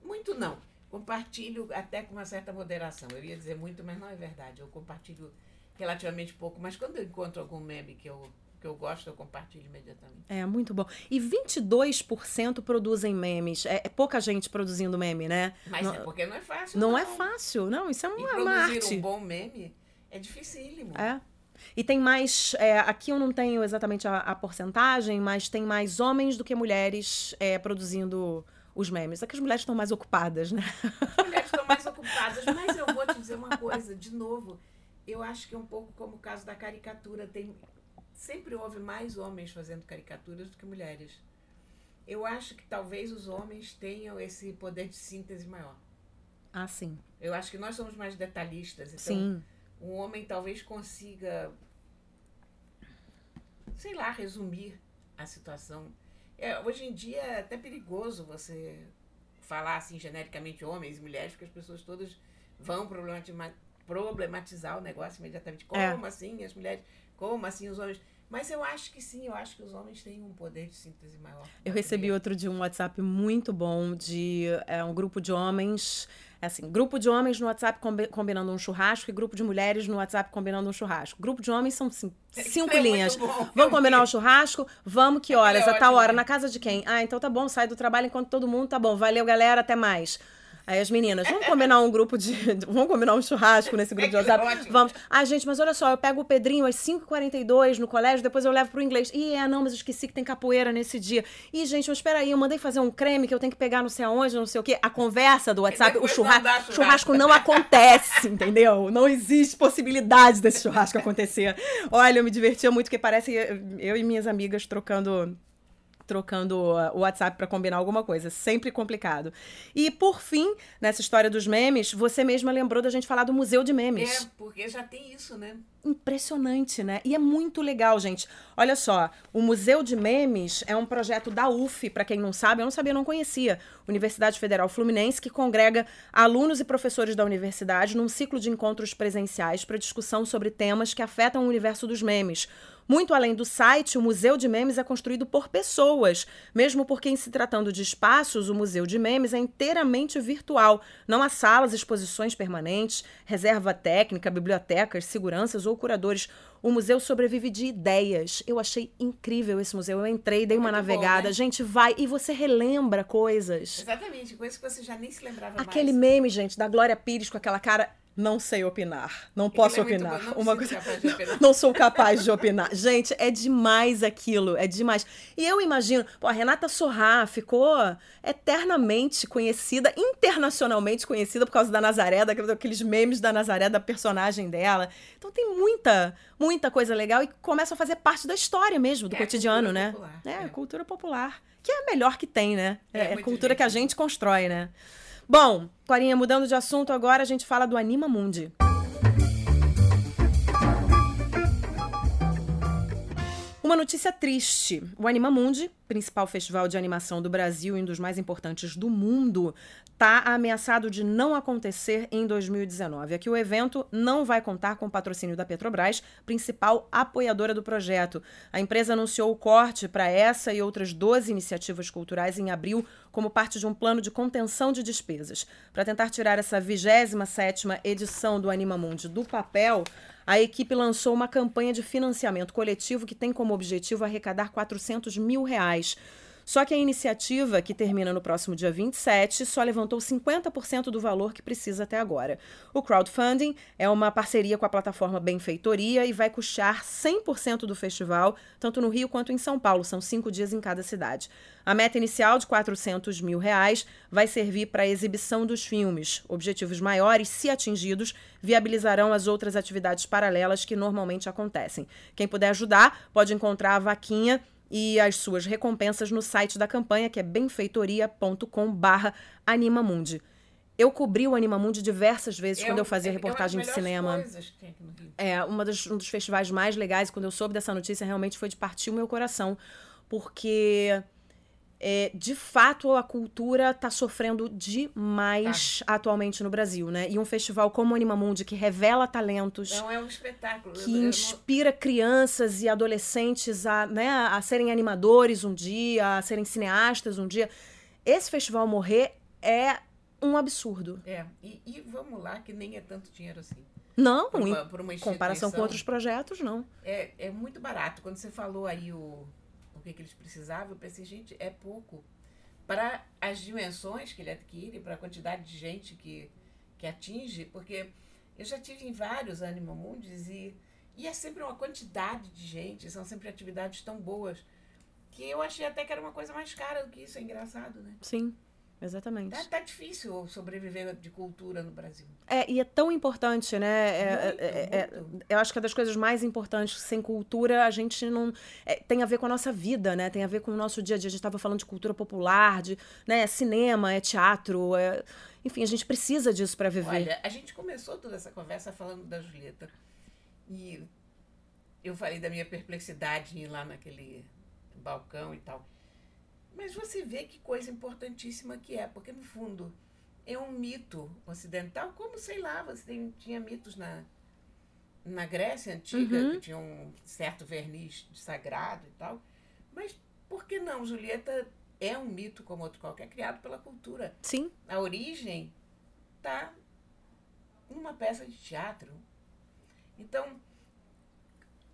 Muito não. Compartilho até com uma certa moderação. Eu ia dizer muito, mas não é verdade. Eu compartilho relativamente pouco. Mas quando eu encontro algum meme que eu, que eu gosto, eu compartilho imediatamente. É, muito bom. E 22% produzem memes. É, é pouca gente produzindo meme, né? Mas não, é porque não é fácil. não é fácil. Não, isso é E uma, uma produzir arte. um bom meme é dificílimo. É. E tem mais. é, aqui eu não tenho exatamente a, a porcentagem, mas tem mais homens do que mulheres é, produzindo os memes. É que as mulheres estão mais ocupadas, né? As mulheres estão mais ocupadas. Mas eu vou te dizer uma coisa, de novo. Eu acho que é um pouco como o caso da caricatura. Tem, sempre houve mais homens fazendo caricaturas do que mulheres. Eu acho que talvez os homens tenham esse poder de síntese maior. Ah, sim. Eu acho que nós somos mais detalhistas. Então, Sim. um homem talvez consiga, sei lá, resumir a situação. É, hoje em dia é até perigoso você falar assim genericamente homens e mulheres, porque as pessoas todas vão problematizar, o negócio imediatamente. Como É. assim as mulheres? Como assim os homens? Mas eu acho que sim, eu acho que os homens têm um poder de síntese maior. Eu recebi outro dia um WhatsApp muito bom de é, um grupo de homens, assim, grupo de homens no WhatsApp combi- combinando um churrasco e grupo de mulheres no WhatsApp combinando um churrasco. Grupo de homens são assim, cinco É linhas. bom. Vamos combinar o churrasco? Vamos, que horas? é a tal hora. né? Na casa de quem? Ah, então tá bom, sai do trabalho enquanto todo mundo tá bom. Valeu, galera, até mais. Aí as meninas, vamos combinar um grupo de. Vamos combinar um churrasco nesse grupo de WhatsApp? Vamos. Ah, gente, mas olha só, eu pego o Pedrinho às 5h42 no colégio, depois eu levo pro inglês. Ih, é, não, mas eu esqueci que tem capoeira nesse dia. Ih, gente, mas espera aí, eu mandei fazer um creme que eu tenho que pegar não sei aonde, não sei o quê. A conversa do WhatsApp, o não churrasco, churrasco. churrasco não acontece, entendeu? Não existe possibilidade desse churrasco acontecer. Olha, eu me divertia muito, porque parece eu e minhas amigas trocando trocando o WhatsApp pra combinar alguma coisa, sempre complicado. E por fim, nessa história dos memes, você mesma lembrou da gente falar do Museu de Memes É, porque já tem isso, né? impressionante, né? E é muito legal, gente. Olha só, o Museu de Memes é um projeto da UF, para quem não sabe, eu não sabia, eu não conhecia. Universidade Federal Fluminense, que congrega alunos e professores da universidade num ciclo de encontros presenciais para discussão sobre temas que afetam o universo dos memes. Muito além do site, o Museu de Memes é construído por pessoas, mesmo porque, em se tratando de espaços, o Museu de Memes é inteiramente virtual. Não há salas, exposições permanentes, reserva técnica, bibliotecas, seguranças ou curadores. O museu sobrevive de ideias. Eu achei incrível esse museu. Eu entrei, dei uma Muito bom, navegada. né? Gente, vai e você relembra coisas. Exatamente, coisa que você já nem se lembrava Aquele mais. meme, gente, da Glória Pires com aquela cara Não sei opinar. Não posso é opinar. Bom, não Uma coisa... opinar. não sou capaz de opinar. Gente, é demais aquilo. É demais. E eu imagino, pô, a Renata Sorrá ficou eternamente conhecida, internacionalmente conhecida por causa da Nazaré, daqueles memes da Nazaré, da personagem dela. Então tem muita, muita coisa legal e começa a fazer parte da história mesmo, do é cotidiano, né? Popular, é, é, cultura popular. Que é a melhor que tem, né? É, é, é cultura que a gente constrói, né? Bom, Corinha, mudando de assunto agora, a gente fala do Anima Mundi. Uma notícia triste. O Anima Mundi, principal festival de animação do Brasil e um dos mais importantes do mundo, está ameaçado de não acontecer em 2019. Aqui o evento não vai contar com o patrocínio da Petrobras, principal apoiadora do projeto. A empresa anunciou o corte para essa e outras 12 iniciativas culturais em abril como parte de um plano de contenção de despesas. Para tentar tirar essa 27ª edição do Anima Mundi do papel, a equipe lançou uma campanha de financiamento coletivo que tem como objetivo arrecadar 400 mil reais. Só que a iniciativa, que termina no próximo dia 27, só levantou 50% do valor que precisa até agora. O crowdfunding é uma parceria com a plataforma Benfeitoria e vai custear 100% do festival, tanto no Rio quanto em São Paulo. São cinco dias em cada cidade. A meta inicial de 400 mil reais vai servir para a exibição dos filmes. Objetivos maiores, se atingidos, viabilizarão as outras atividades paralelas que normalmente acontecem. Quem puder ajudar pode encontrar a vaquinha e as suas recompensas no site da campanha, que é benfeitoria.com barra Animamundi. Eu cobri o Animamundi diversas vezes é quando eu fazia é, reportagem é de cinema. É, uma das, um dos festivais mais legais, quando eu soube dessa notícia, realmente foi de partir o meu coração. Porque é, de fato a cultura está sofrendo demais tá. atualmente no Brasil, né? E um festival como o Animamundi, que revela talentos. Não, é um espetáculo. Que inspira não... crianças e adolescentes a, né, a serem animadores um dia, a serem cineastas um dia. Esse festival morrer é um absurdo. É, e, e vamos lá, que nem é tanto dinheiro assim. Não, por uma, por uma em comparação com outros projetos, não. É, é muito barato. Quando você falou aí o que, que eles precisavam, eu pensei, gente, é pouco. Para as dimensões que ele adquire, para a quantidade de gente que, que atinge, porque eu já tive em vários Animal Mundis e, e é sempre uma quantidade de gente, são sempre atividades tão boas, que eu achei até que era uma coisa mais cara do que isso, é engraçado, né? Sim. Exatamente. Tá, tá, difícil sobreviver de cultura no Brasil. É, e é tão importante, né? É, muito, é, muito. eu acho que é das coisas mais importantes. Sem cultura, a gente não. É, tem a ver com a nossa vida, né? Tem a ver com o nosso dia a dia. A gente estava falando de cultura popular, de né, é cinema, é teatro. É... Enfim, a gente precisa disso para viver. Olha, a gente começou toda essa conversa falando da Julieta. E eu falei da minha perplexidade em ir lá naquele balcão e tal. Mas você vê que coisa importantíssima que é, porque no fundo é um mito ocidental, como sei lá, você tem, tinha mitos na, na Grécia antiga, Uhum. que tinham um certo verniz de sagrado e tal. Mas por que não? Julieta é um mito como outro qualquer, criado pela cultura. Sim. A origem está numa peça de teatro. Então,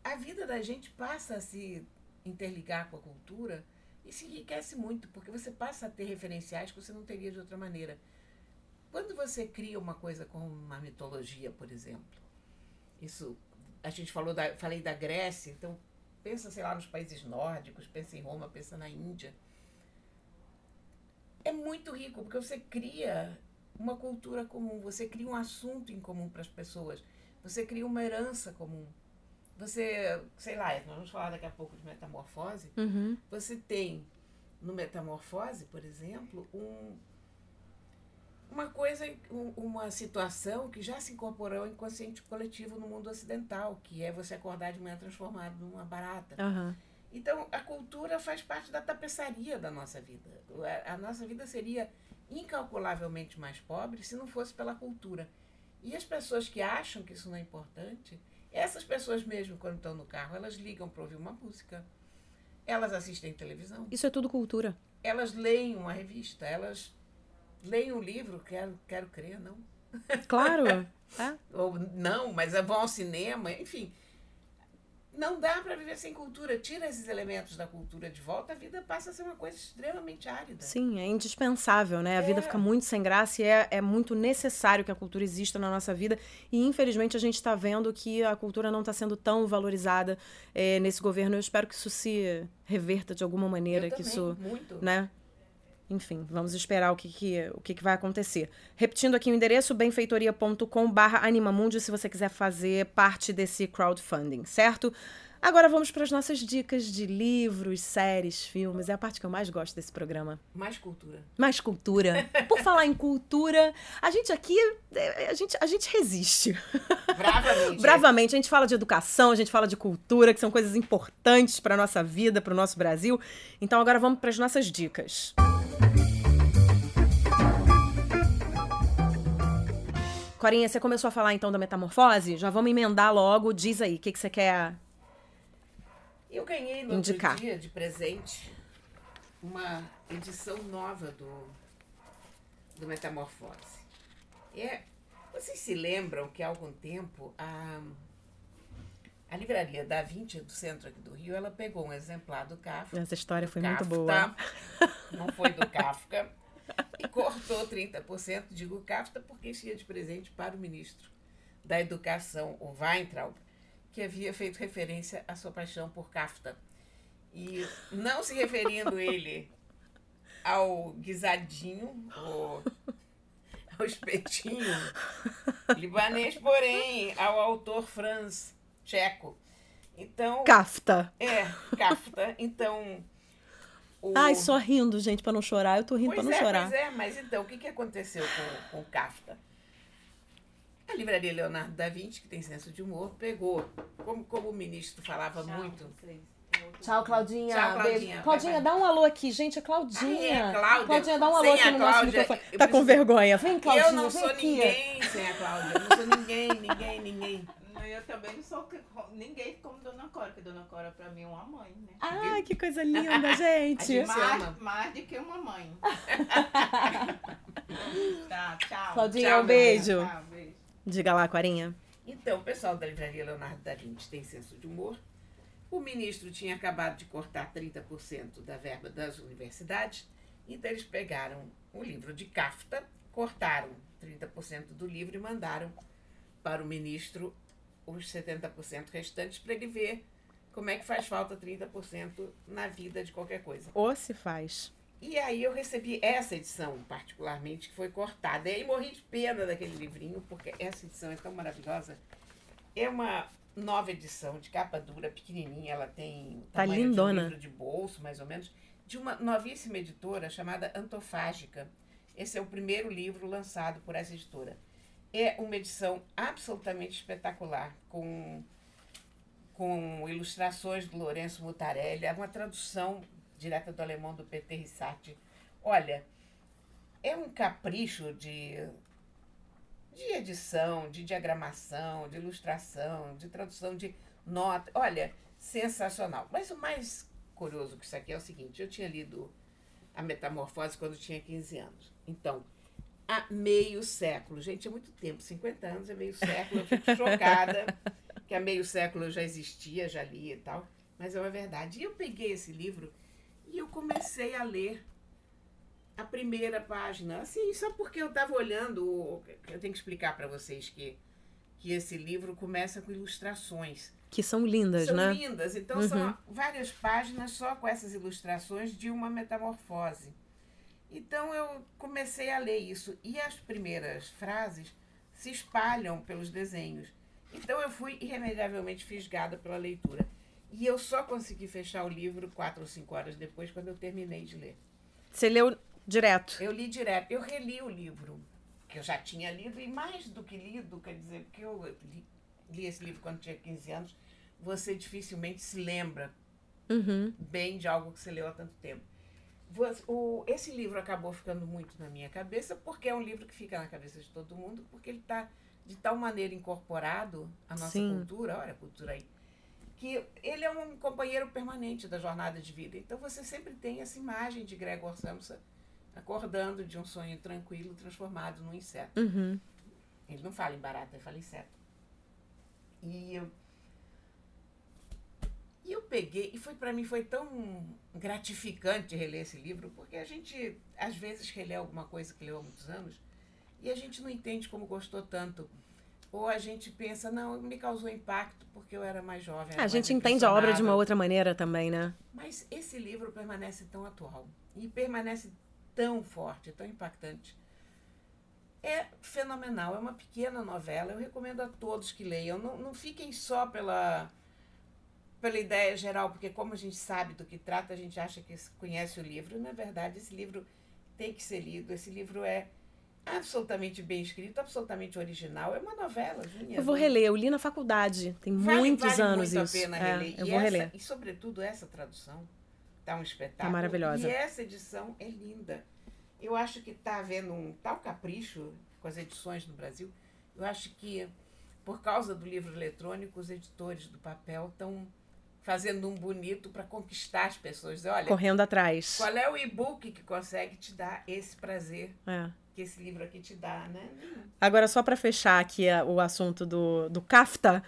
a vida da gente passa a se interligar com a cultura se enriquece muito, porque você passa a ter referenciais que você não teria de outra maneira. Quando você cria uma coisa como uma mitologia, por exemplo, isso a gente falou da, falei da Grécia, então pensa, sei lá, nos países nórdicos, pensa em Roma, pensa na Índia. É muito rico, porque você cria uma cultura comum, você cria um assunto em comum para as pessoas, você cria uma herança comum. Você, sei lá, nós vamos falar daqui a pouco de metamorfose. Uhum. Você tem no Metamorfose, por exemplo, um, uma coisa, um, uma situação que já se incorporou ao inconsciente coletivo no mundo ocidental, que é você acordar de manhã transformado numa barata. Uhum. Então, a cultura faz parte da tapeçaria da nossa vida. A, a nossa vida seria incalculavelmente mais pobre se não fosse pela cultura. E as pessoas que acham que isso não é importante, essas pessoas mesmo, quando estão no carro, elas ligam para ouvir uma música, elas assistem televisão, Isso é tudo cultura. elas leem uma revista, elas leem um livro, quero, quero crer, não. Claro. é. Ou não, mas vão ao cinema, enfim. Não dá para viver sem cultura. Tira esses elementos da cultura de volta, a vida passa a ser uma coisa extremamente árida. Sim, é indispensável, né? A É. vida fica muito sem graça e é, é muito necessário que a cultura exista na nossa vida. E infelizmente a gente está vendo que a cultura não está sendo tão valorizada eh, nesse governo. Eu espero que isso se reverta de alguma maneira, Eu que também, isso muito. né? Enfim, vamos esperar o que, que, o que, que vai acontecer. Repetindo aqui o endereço, benfeitoria.com barra animamundi, se você quiser fazer parte desse crowdfunding, certo? Agora vamos para as nossas dicas de livros, séries, filmes. É a parte que eu mais gosto desse programa. Mais cultura. Mais cultura. Por falar em cultura, a gente aqui, é, a gente, a gente resiste. Bravamente. Bravamente. A gente fala de educação, a gente fala de cultura, que são coisas importantes para nossa vida, para o nosso Brasil. Então agora vamos para as nossas dicas. Corinha, você começou a falar então da metamorfose? Já vamos emendar logo. Diz aí, o que, que você quer? Eu ganhei no Indicar. dia de presente uma edição nova do, do Metamorfose. É, vocês se lembram que há algum tempo a, a livraria da 20 do centro aqui do Rio, ela pegou um exemplar do Kafka. Essa história foi muito boa. Não foi do Kafka. E cortou 30%, digo Kafta, porque ia de presente para o ministro da Educação, o Weintraub, que havia feito referência à sua paixão por Kafta. E não se referindo ele ao guisadinho, o- ao espetinho libanês, porém ao autor Franz Tcheco. Então, Kafta. é, Kafta. Então, o... Ai, só rindo, gente, pra não chorar. Eu tô rindo pra não é, chorar. pois é, mas então, o que, que aconteceu com, com o Kafta? A livraria Leonardo da Vinci, que tem senso de humor, pegou, como, como o ministro falava muito. Tchau, Claudinha. Tchau, Claudinha. Beijo. Vai, Claudinha, vai. dá um alô aqui, gente. É Claudinha. Ah, é, Cláudia. Claudinha, dá um alô Sem aqui no nosso Cláudia, microfone. eu Tá com vergonha. Vem, Claudinha, eu não vem sou aqui. ninguém sem a Cláudia. Eu não sou ninguém, ninguém, ninguém. Eu também não sou que- ninguém como Dona Cora, porque Dona Cora pra mim é uma mãe, né? Ai, que coisa linda, gente. Mais, mais do que uma mãe. tá, tchau. Claudinha, Tchau, um beijo. Tchau, beijo. Diga lá, Corinha. Então, o pessoal da livraria Leonardo da Vinci tem senso de humor. O ministro tinha acabado de cortar 30% da verba das universidades, então eles pegaram o livro de Kafta, cortaram 30% do livro e mandaram para o ministro os 70% restantes para ele ver como é que faz falta 30% na vida de qualquer coisa. Ou se faz. E aí eu recebi essa edição, particularmente, que foi cortada. E aí morri de pena daquele livrinho, porque essa edição é tão maravilhosa. É uma nova edição de capa dura, pequenininha, ela tem Tá tamanho lindona. de um livro de bolso, mais ou menos, de uma novíssima editora chamada Antofágica. Esse é o primeiro livro lançado por essa editora. É uma edição absolutamente espetacular, com, com ilustrações do Lourenço Mutarelli, é uma tradução direta do alemão do Peter Rissati. Olha, é um capricho de, de edição, de diagramação, de ilustração, de tradução de nota. Olha, sensacional. Mas o mais curioso que isso aqui é o seguinte: eu tinha lido A Metamorfose quando tinha 15 anos. Então, há meio século. Gente, é muito tempo 50 anos é meio século. Eu fico chocada que há meio século eu já existia, já li e tal. Mas é uma verdade. E eu peguei esse livro e eu comecei a ler a primeira página. Assim, só porque eu estava olhando. Eu tenho que explicar para vocês que, que esse livro começa com ilustrações. Que são lindas, São né? lindas. Então, são várias páginas só com essas ilustrações de uma metamorfose. Então, eu comecei a ler isso. E as primeiras frases se espalham pelos desenhos. Então, eu fui irremediavelmente fisgada pela leitura. E eu só consegui fechar o livro quatro ou cinco horas depois, quando eu terminei de ler. Você leu direto. Eu li direto. Eu reli o livro, que eu já tinha lido, e mais do que lido, quer dizer, porque eu li, li esse livro quando tinha 15 anos, você dificilmente se lembra Uhum. bem de algo que você leu há tanto tempo. O- esse livro acabou ficando muito na minha cabeça, porque é um livro que fica na cabeça de todo mundo, porque ele está de tal maneira incorporado à nossa Sim. cultura, olha a cultura aí, que ele é um companheiro permanente da jornada de vida. Então você sempre tem essa imagem de Gregor Samsa acordando de um sonho tranquilo, transformado num inseto. Uhum. Ele não fala em barata, ele fala inseto. E E eu peguei, e foi para mim foi tão gratificante reler esse livro, porque a gente às vezes relê alguma coisa que leu há muitos anos e a gente não entende como gostou tanto. Ou a gente pensa, não, me causou impacto porque eu era mais jovem. É, a gente entende a obra de uma outra maneira também, né? Mas esse livro permanece tão atual e permanece tão forte, tão impactante. É fenomenal, é uma pequena novela. Eu recomendo a todos que leiam. Não, não fiquem só pela, pela ideia geral, porque como a gente sabe do que trata, a gente acha que conhece o livro. Na verdade, esse livro tem que ser lido. Esse livro é absolutamente bem escrito, absolutamente original. É uma novela, Juninha. Eu vou reler, eu li na faculdade, tem vale, muitos vale anos muito isso. A pena é, reler. eu e vou essa, reler. E sobretudo essa tradução tá um espetáculo. É maravilhosa. E essa edição é linda. Eu acho que está havendo um tal capricho com as edições no Brasil. Eu acho que por causa do livro eletrônico, os editores do papel estão fazendo um bonito para conquistar as pessoas. Olha, correndo atrás. Qual é o e-book que consegue te dar esse prazer? É que esse livro aqui te dá, né? Agora, só para fechar aqui o assunto do, do CAFTA,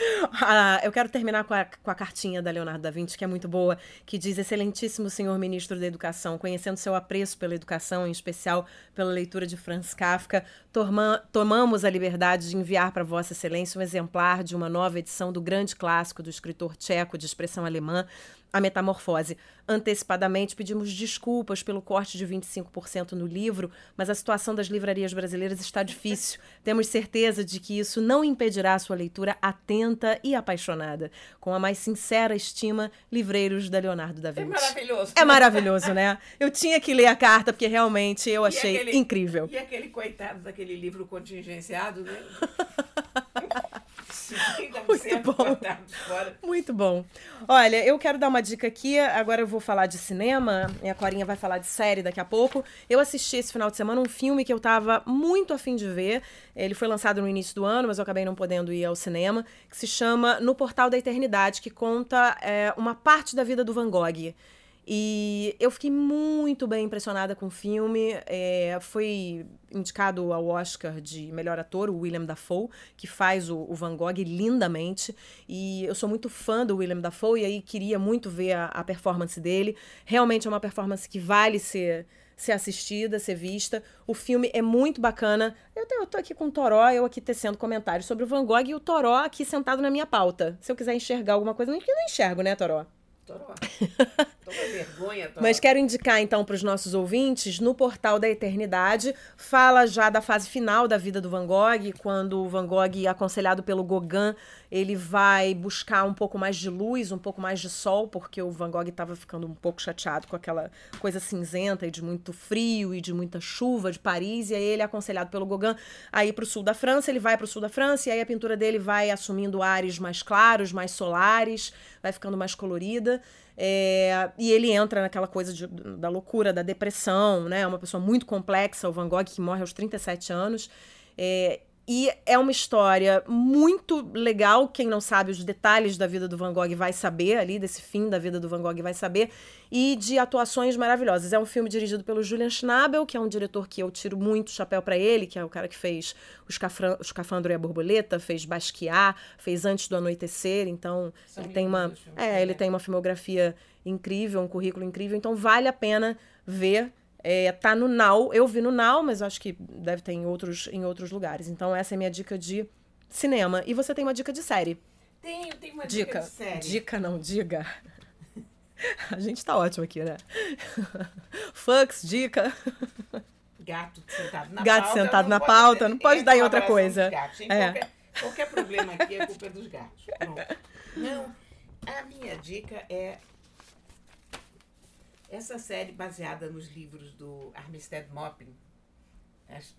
eu quero terminar com a, com a cartinha da Leonardo da Vinci, que é muito boa, que diz: Excelentíssimo senhor ministro da Educação, conhecendo seu apreço pela educação, em especial pela leitura de Franz Kafka, toma, tomamos a liberdade de enviar para Vossa Excelência um exemplar de uma nova edição do grande clássico do escritor tcheco de expressão alemã, a Metamorfose. Antecipadamente, pedimos desculpas pelo corte de 25% no livro, mas a situação das livrarias brasileiras está difícil. Temos certeza de que isso não impedirá a sua leitura atenta e apaixonada. Com a mais sincera estima, Livreiros da Leonardo da Vinci. É maravilhoso. É maravilhoso, né? Eu tinha que ler a carta, porque realmente eu achei e aquele, incrível. E aquele coitado daquele livro contingenciado, né? Muito bom. Muito bom. Olha, eu quero dar uma dica aqui. Agora eu vou falar de cinema. E a Corinha vai falar de série daqui a pouco. Eu assisti esse final de semana um filme que eu tava muito afim de ver. Ele foi lançado no início do ano, mas eu acabei não podendo ir ao cinema. Que se chama No Portal da Eternidade, que conta é, uma parte da vida do Van Gogh. E eu fiquei muito bem impressionada com o filme. É, foi indicado ao Oscar de melhor ator, o William Dafoe, que faz o, o, Van Gogh lindamente. E eu sou muito fã do William Dafoe e aí queria muito ver a, a performance dele. Realmente é uma performance que vale ser ser assistida, ser vista. O filme é muito bacana. Eu, eu tô aqui com o Toró, eu aqui tecendo comentários sobre o Van Gogh e o Toró aqui sentado na minha pauta. Se eu quiser enxergar alguma coisa, nem que não enxergo, né, Toró? Toró. Vergonha. Mas quero indicar então para os nossos ouvintes, no Portal da Eternidade, fala já da fase final da vida do Van Gogh, quando o Van Gogh, aconselhado pelo Gauguin, ele vai buscar um pouco mais de luz, um pouco mais de sol, porque o Van Gogh estava ficando um pouco chateado com aquela coisa cinzenta e de muito frio e de muita chuva de Paris, e aí ele é aconselhado pelo Gauguin a ir para o sul da França, ele vai para o sul da França, e aí a pintura dele vai assumindo ares mais claros, mais solares, vai ficando mais colorida. É, e ele entra naquela coisa de, da loucura, da depressão, né? É uma pessoa muito complexa, o Van Gogh, que morre aos 37 anos. É, e é uma história muito legal. Quem não sabe os detalhes da vida do Van Gogh vai saber ali, desse fim da vida do Van Gogh vai saber. E de atuações maravilhosas. É um filme dirigido pelo Julian Schnabel, que é um diretor que eu tiro muito chapéu para ele, que é o cara que fez O Escafandro e a Borboleta, fez Basquiat, fez Antes do Anoitecer. Então, São ele tem uma, é, ele tem uma filmografia incrível, um currículo incrível. Então, vale a pena ver. É, tá no Now. Eu vi no Now, mas acho que deve ter em outros, em outros lugares. Então, essa é minha dica de cinema. E você tem uma dica de série? Tenho, tenho uma dica, dica de série. Dica, não, diga. A gente tá ótimo aqui, né? Fux, dica. Gato sentado na Gato pauta. sentado não na pauta, ter- não pode é dar em outra coisa. gatos? É. Qualquer, qualquer problema aqui é culpa dos gatos. Pronto. Não, a minha dica é essa série baseada nos livros do Armistead Maupin, as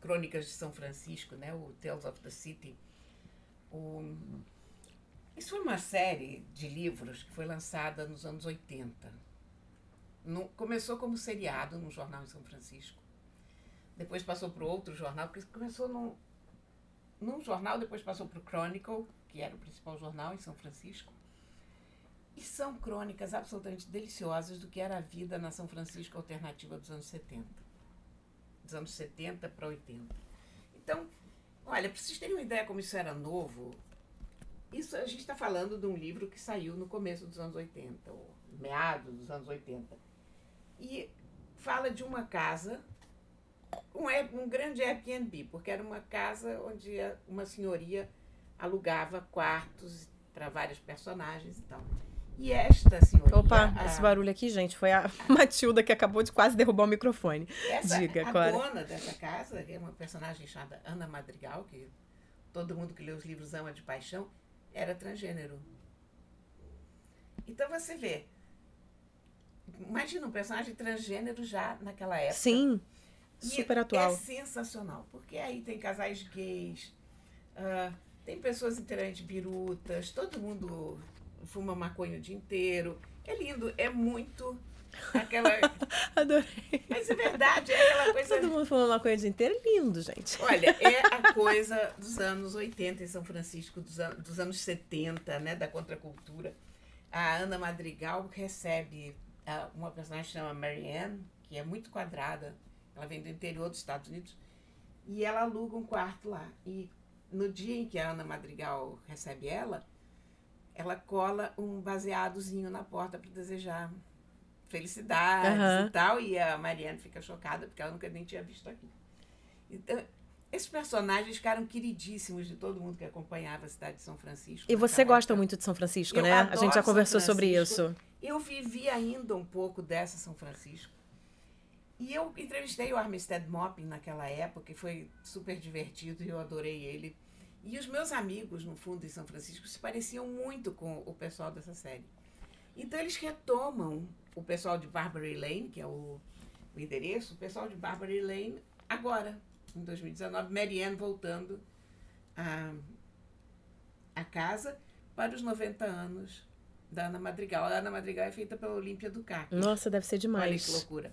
Crônicas de São Francisco, né? o Tales of the City. O... Isso foi uma série de livros que foi lançada nos anos 80. No- começou como seriado num jornal em São Francisco. Depois passou para outro jornal, porque começou num, num jornal, depois passou para o Chronicle, que era o principal jornal em São Francisco. E são crônicas absolutamente deliciosas do que era a vida na São Francisco alternativa dos anos 70. Dos anos 70 para 80. Então, olha, para vocês terem uma ideia como isso era novo, Isso a gente está falando de um livro que saiu no começo dos anos 80, ou meados dos anos 80. E fala de uma casa, um, um grande Airbnb, porque era uma casa onde uma senhoria alugava quartos para vários personagens e tal. E esta senhoria. Opa, a- esse barulho aqui, gente, foi a Matilda que acabou de quase derrubar o microfone. Essa, Diga, a Cora. dona dessa casa, que é uma personagem chamada Ana Madrigal, que todo mundo que lê os livros ama de paixão, era transgênero. Então você vê. Imagina um personagem transgênero já naquela época. Sim, super atual. É sensacional, porque aí tem casais gays, ah, tem pessoas inteiramente birutas, todo mundo fuma maconha o dia inteiro. É lindo, é muito aquela. Adorei. Mas é verdade, é aquela coisa. Todo mundo falando uma coisa o dia inteiro. Lindo, gente. Olha, é a coisa dos anos 80 em São Francisco, dos, an- dos anos 70, né, da contracultura. A Ana Madrigal recebe ah, uma personagem que chama Marianne, que é muito quadrada. Ela vem do interior dos Estados Unidos. E ela aluga um quarto lá. E no dia em que a Ana Madrigal recebe ela, ela cola um baseadozinho na porta para desejar felicidades Aham. e tal. E a Marianne fica chocada porque ela nunca nem tinha visto aquilo. Então, esses personagens ficaram queridíssimos de todo mundo que acompanhava a cidade de São Francisco. E você gosta época. muito de São Francisco, Eu né? A gente já conversou sobre isso. Eu vivi ainda um pouco dessa São Francisco. E eu entrevistei o Armistead Maupin naquela época, e foi super divertido e eu adorei ele. E os meus amigos, no fundo, em São Francisco, se pareciam muito com o pessoal dessa série. Então eles retomam o pessoal de Barbary Lane, que é o, o endereço, o pessoal de Barbary Lane, agora, em 2019, Marianne voltando a, a casa para os 90 anos da Ana Madrigal. A Ana Madrigal é feita pela Olímpia Ducati. Nossa, deve ser Olha que demais. loucura.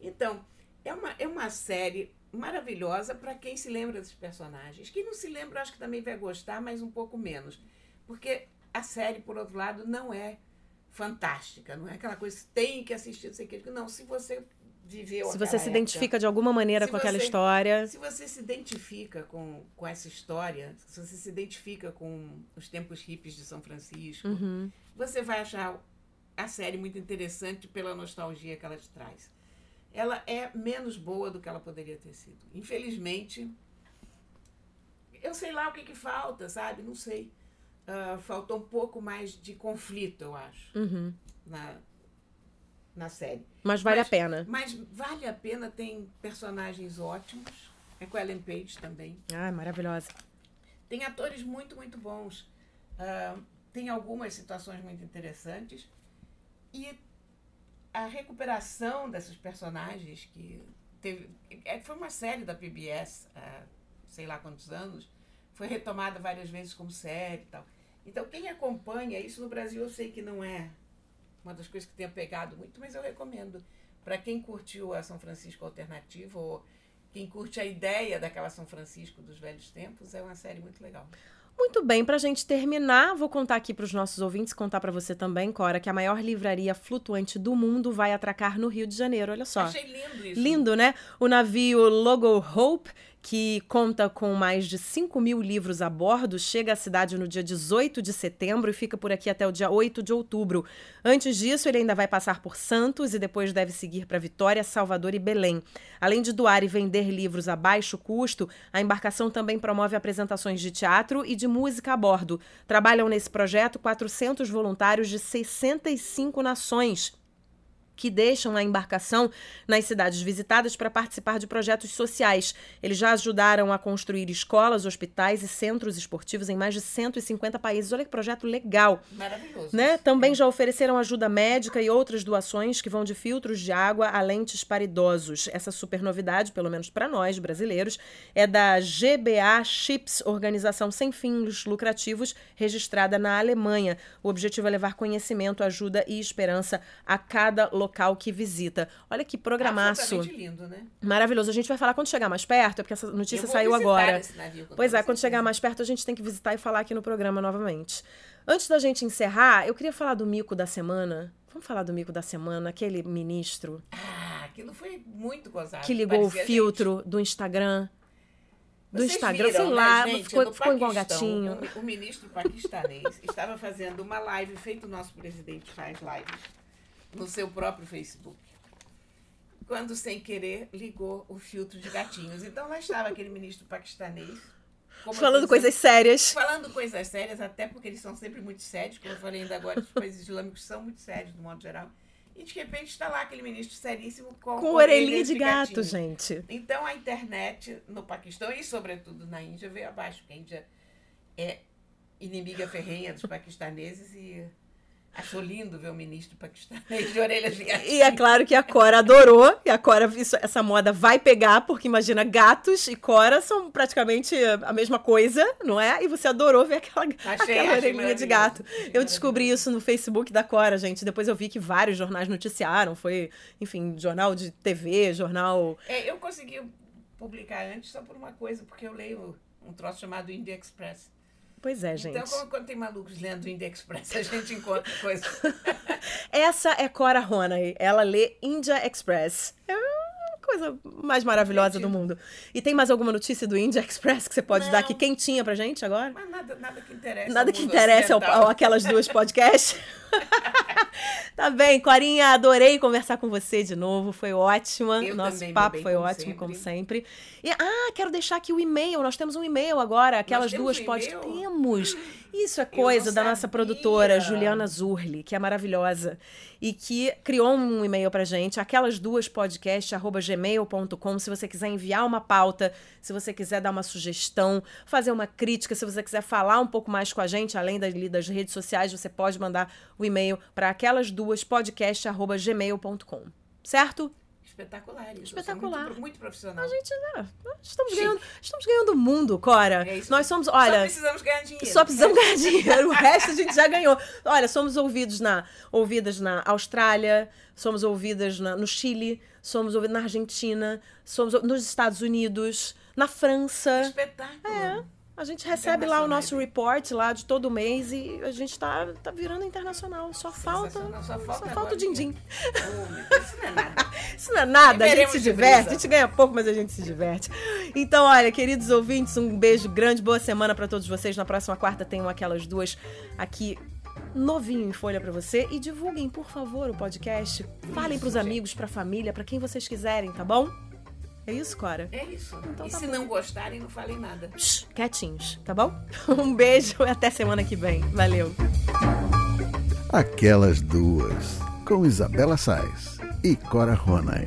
Então, é uma, é uma série maravilhosa para quem se lembra dos personagens. Quem não se lembra, acho que também vai gostar, mas um pouco menos. Porque a série, por outro lado, não é fantástica. Não é aquela coisa que tem que assistir, não sei o que. Não, se você viveu Se aquela você se época, identifica de alguma maneira Se com aquela você- história. se você se identifica com, com essa história, se você se identifica com os tempos hippies de São Francisco, Uhum. você vai achar a série muito interessante pela nostalgia que ela te traz. Ela é menos boa do que ela poderia ter sido. Infelizmente, eu sei lá o que, que falta, sabe? Não sei. Ah, faltou um pouco mais de conflito, eu acho, Uhum. na, na série. Mas vale Mas- a pena. Mas vale a pena, tem personagens ótimos. É com a Ellen Page também. Ai, maravilhosa. Tem atores muito, muito bons. Ah, tem algumas situações muito interessantes. E a recuperação desses personagens que teve. É, foi uma série da PBS há sei lá quantos anos. Foi retomada várias vezes como série e tal. Então, quem acompanha isso no Brasil, eu sei que não é uma das coisas que tenha pegado muito, mas eu recomendo. Para quem curtiu a São Francisco Alternativo, ou quem curte a ideia daquela São Francisco dos velhos tempos, é uma série muito legal. Muito bem, pra gente terminar, vou contar aqui pros nossos ouvintes, contar pra você também, Cora, que a maior livraria flutuante do mundo vai atracar no Rio de Janeiro. Olha só. Achei lindo isso. Lindo, né? O navio Logo Hope, que conta com mais de 5 mil livros a bordo, chega à cidade no dia 18 de setembro e fica por aqui até o dia 8 de outubro. Antes disso, ele ainda vai passar por Santos e depois deve seguir para Vitória, Salvador e Belém. Além de doar e vender livros a baixo custo, a embarcação também promove apresentações de teatro e de música a bordo. Trabalham nesse projeto 400 voluntários de 65 nações que deixam a embarcação nas cidades visitadas para participar de projetos sociais. Eles já ajudaram a construir escolas, hospitais e centros esportivos em mais de 150 países. Olha que projeto legal, Maravilhoso. né? Também já ofereceram ajuda médica e outras doações que vão de filtros de água a lentes para idosos. Essa super novidade, pelo menos para nós brasileiros, é da GBA Chips, organização sem fins lucrativos registrada na Alemanha. O objetivo é levar conhecimento, ajuda e esperança a cada local que visita. Olha que programaço. Lindo, né? Maravilhoso. A gente vai falar quando chegar mais perto, é porque essa notícia saiu agora. navio Pois é, quando chegar mais perto, a gente tem que visitar e falar aqui no programa novamente. Antes da gente encerrar, eu queria falar do mico da semana. Vamos falar do mico da semana, aquele ministro Ah, aquilo foi muito gozado. que ligou o filtro do Instagram. do Vocês Instagram, viram, sei né, lá, gente? ficou, ficou igual gatinho. O, o ministro paquistanês estava fazendo uma live, feito o nosso presidente faz lives, no seu próprio Facebook. Quando, sem querer, ligou o filtro de gatinhos. Então lá estava aquele ministro paquistanês. Falando coisas sérias. Falando coisas sérias, até porque eles são sempre muito sérios, como eu falei ainda agora, os países islâmicos são muito sérios, do modo geral. E de repente está lá aquele ministro seríssimo com, Com orelhinha orelhas de gato, gatinho. gente. Então a internet no Paquistão e sobretudo na Índia veio abaixo, porque a Índia é inimiga ferrenha dos paquistaneses e achou lindo ver o ministro paquistanês de orelhas de gatinho. E é claro que a Cora adorou, e a Cora, isso- essa moda vai pegar, porque imagina, gatos e Cora são praticamente a mesma coisa, não é? E você adorou ver aquela, Achei- aquela orelhinha de gato. Eu descobri isso no Facebook da Cora, gente. Depois eu vi que vários jornais noticiaram. Foi, enfim, jornal de TV, jornal. É, eu consegui publicar antes só por uma coisa, porque eu leio um troço chamado India Express. Pois é, gente. Então, quando tem malucos lendo o India Express, a gente encontra coisas. Essa é Cora Ronay. Ela lê India Express. É a coisa mais maravilhosa do mundo. E tem mais alguma notícia do India Express que você pode dar Não. aqui quentinha pra gente agora? Mas nada, nada que interessa. Nada que interessa ao, ao aquelas duas podcasts. tá bem, Corinha, adorei conversar com você de novo. Foi ótima. Eu Nosso também, papo bem, foi como ótimo, sempre. como sempre. E, ah, quero deixar aqui o e-mail. Nós temos um e-mail agora. Aquelas duas um e-mail? Temos. Isso é coisa da nossa produtora, Juliana Zurli, que é maravilhosa. E que criou um e-mail pra gente, aquelas duas podcast, arroba gmail.com, se você quiser enviar uma pauta, se você quiser dar uma sugestão, fazer uma crítica, se você quiser falar um pouco mais com a gente, além das, redes sociais, você pode mandar o e-mail para aquelas duas podcast, arroba gmail.com. Certo? Espetacular isso. Espetacular. Muito, muito profissional. A gente, né, estamos Chique. ganhando, estamos ganhando o mundo, Cora. É isso Nós somos, olha, Só precisamos ganhar dinheiro. só precisamos ganhar dinheiro. O resto a gente já ganhou. Olha, somos ouvidos na, ouvidas na Austrália, somos ouvidas na- no Chile, somos ouvidas na Argentina, somos nos Estados Unidos, na França. Espetáculo. É. A gente recebe lá o nosso report lá de todo mês e a gente tá, tá virando internacional. Só falta. Só falta só agora falta o din-din. Oh, meu Deus, isso não é nada. Isso não é nada, a gente se diverte, a gente ganha pouco, mas a gente se diverte. Então, olha, queridos ouvintes, um beijo grande, boa semana pra todos vocês. Na próxima quarta tem aquelas duas aqui novinho em folha pra você e divulguem, por favor, o podcast. Falem pros amigos, pra família, pra quem vocês quiserem, tá bom? É isso, Cora? É isso. Então e tá se bom. não gostarem, não falem nada. Shh, quietinhos, tá bom? Um beijo e até semana que vem. Valeu. Aquelas duas, com Isabela Sais e Cora Ronay.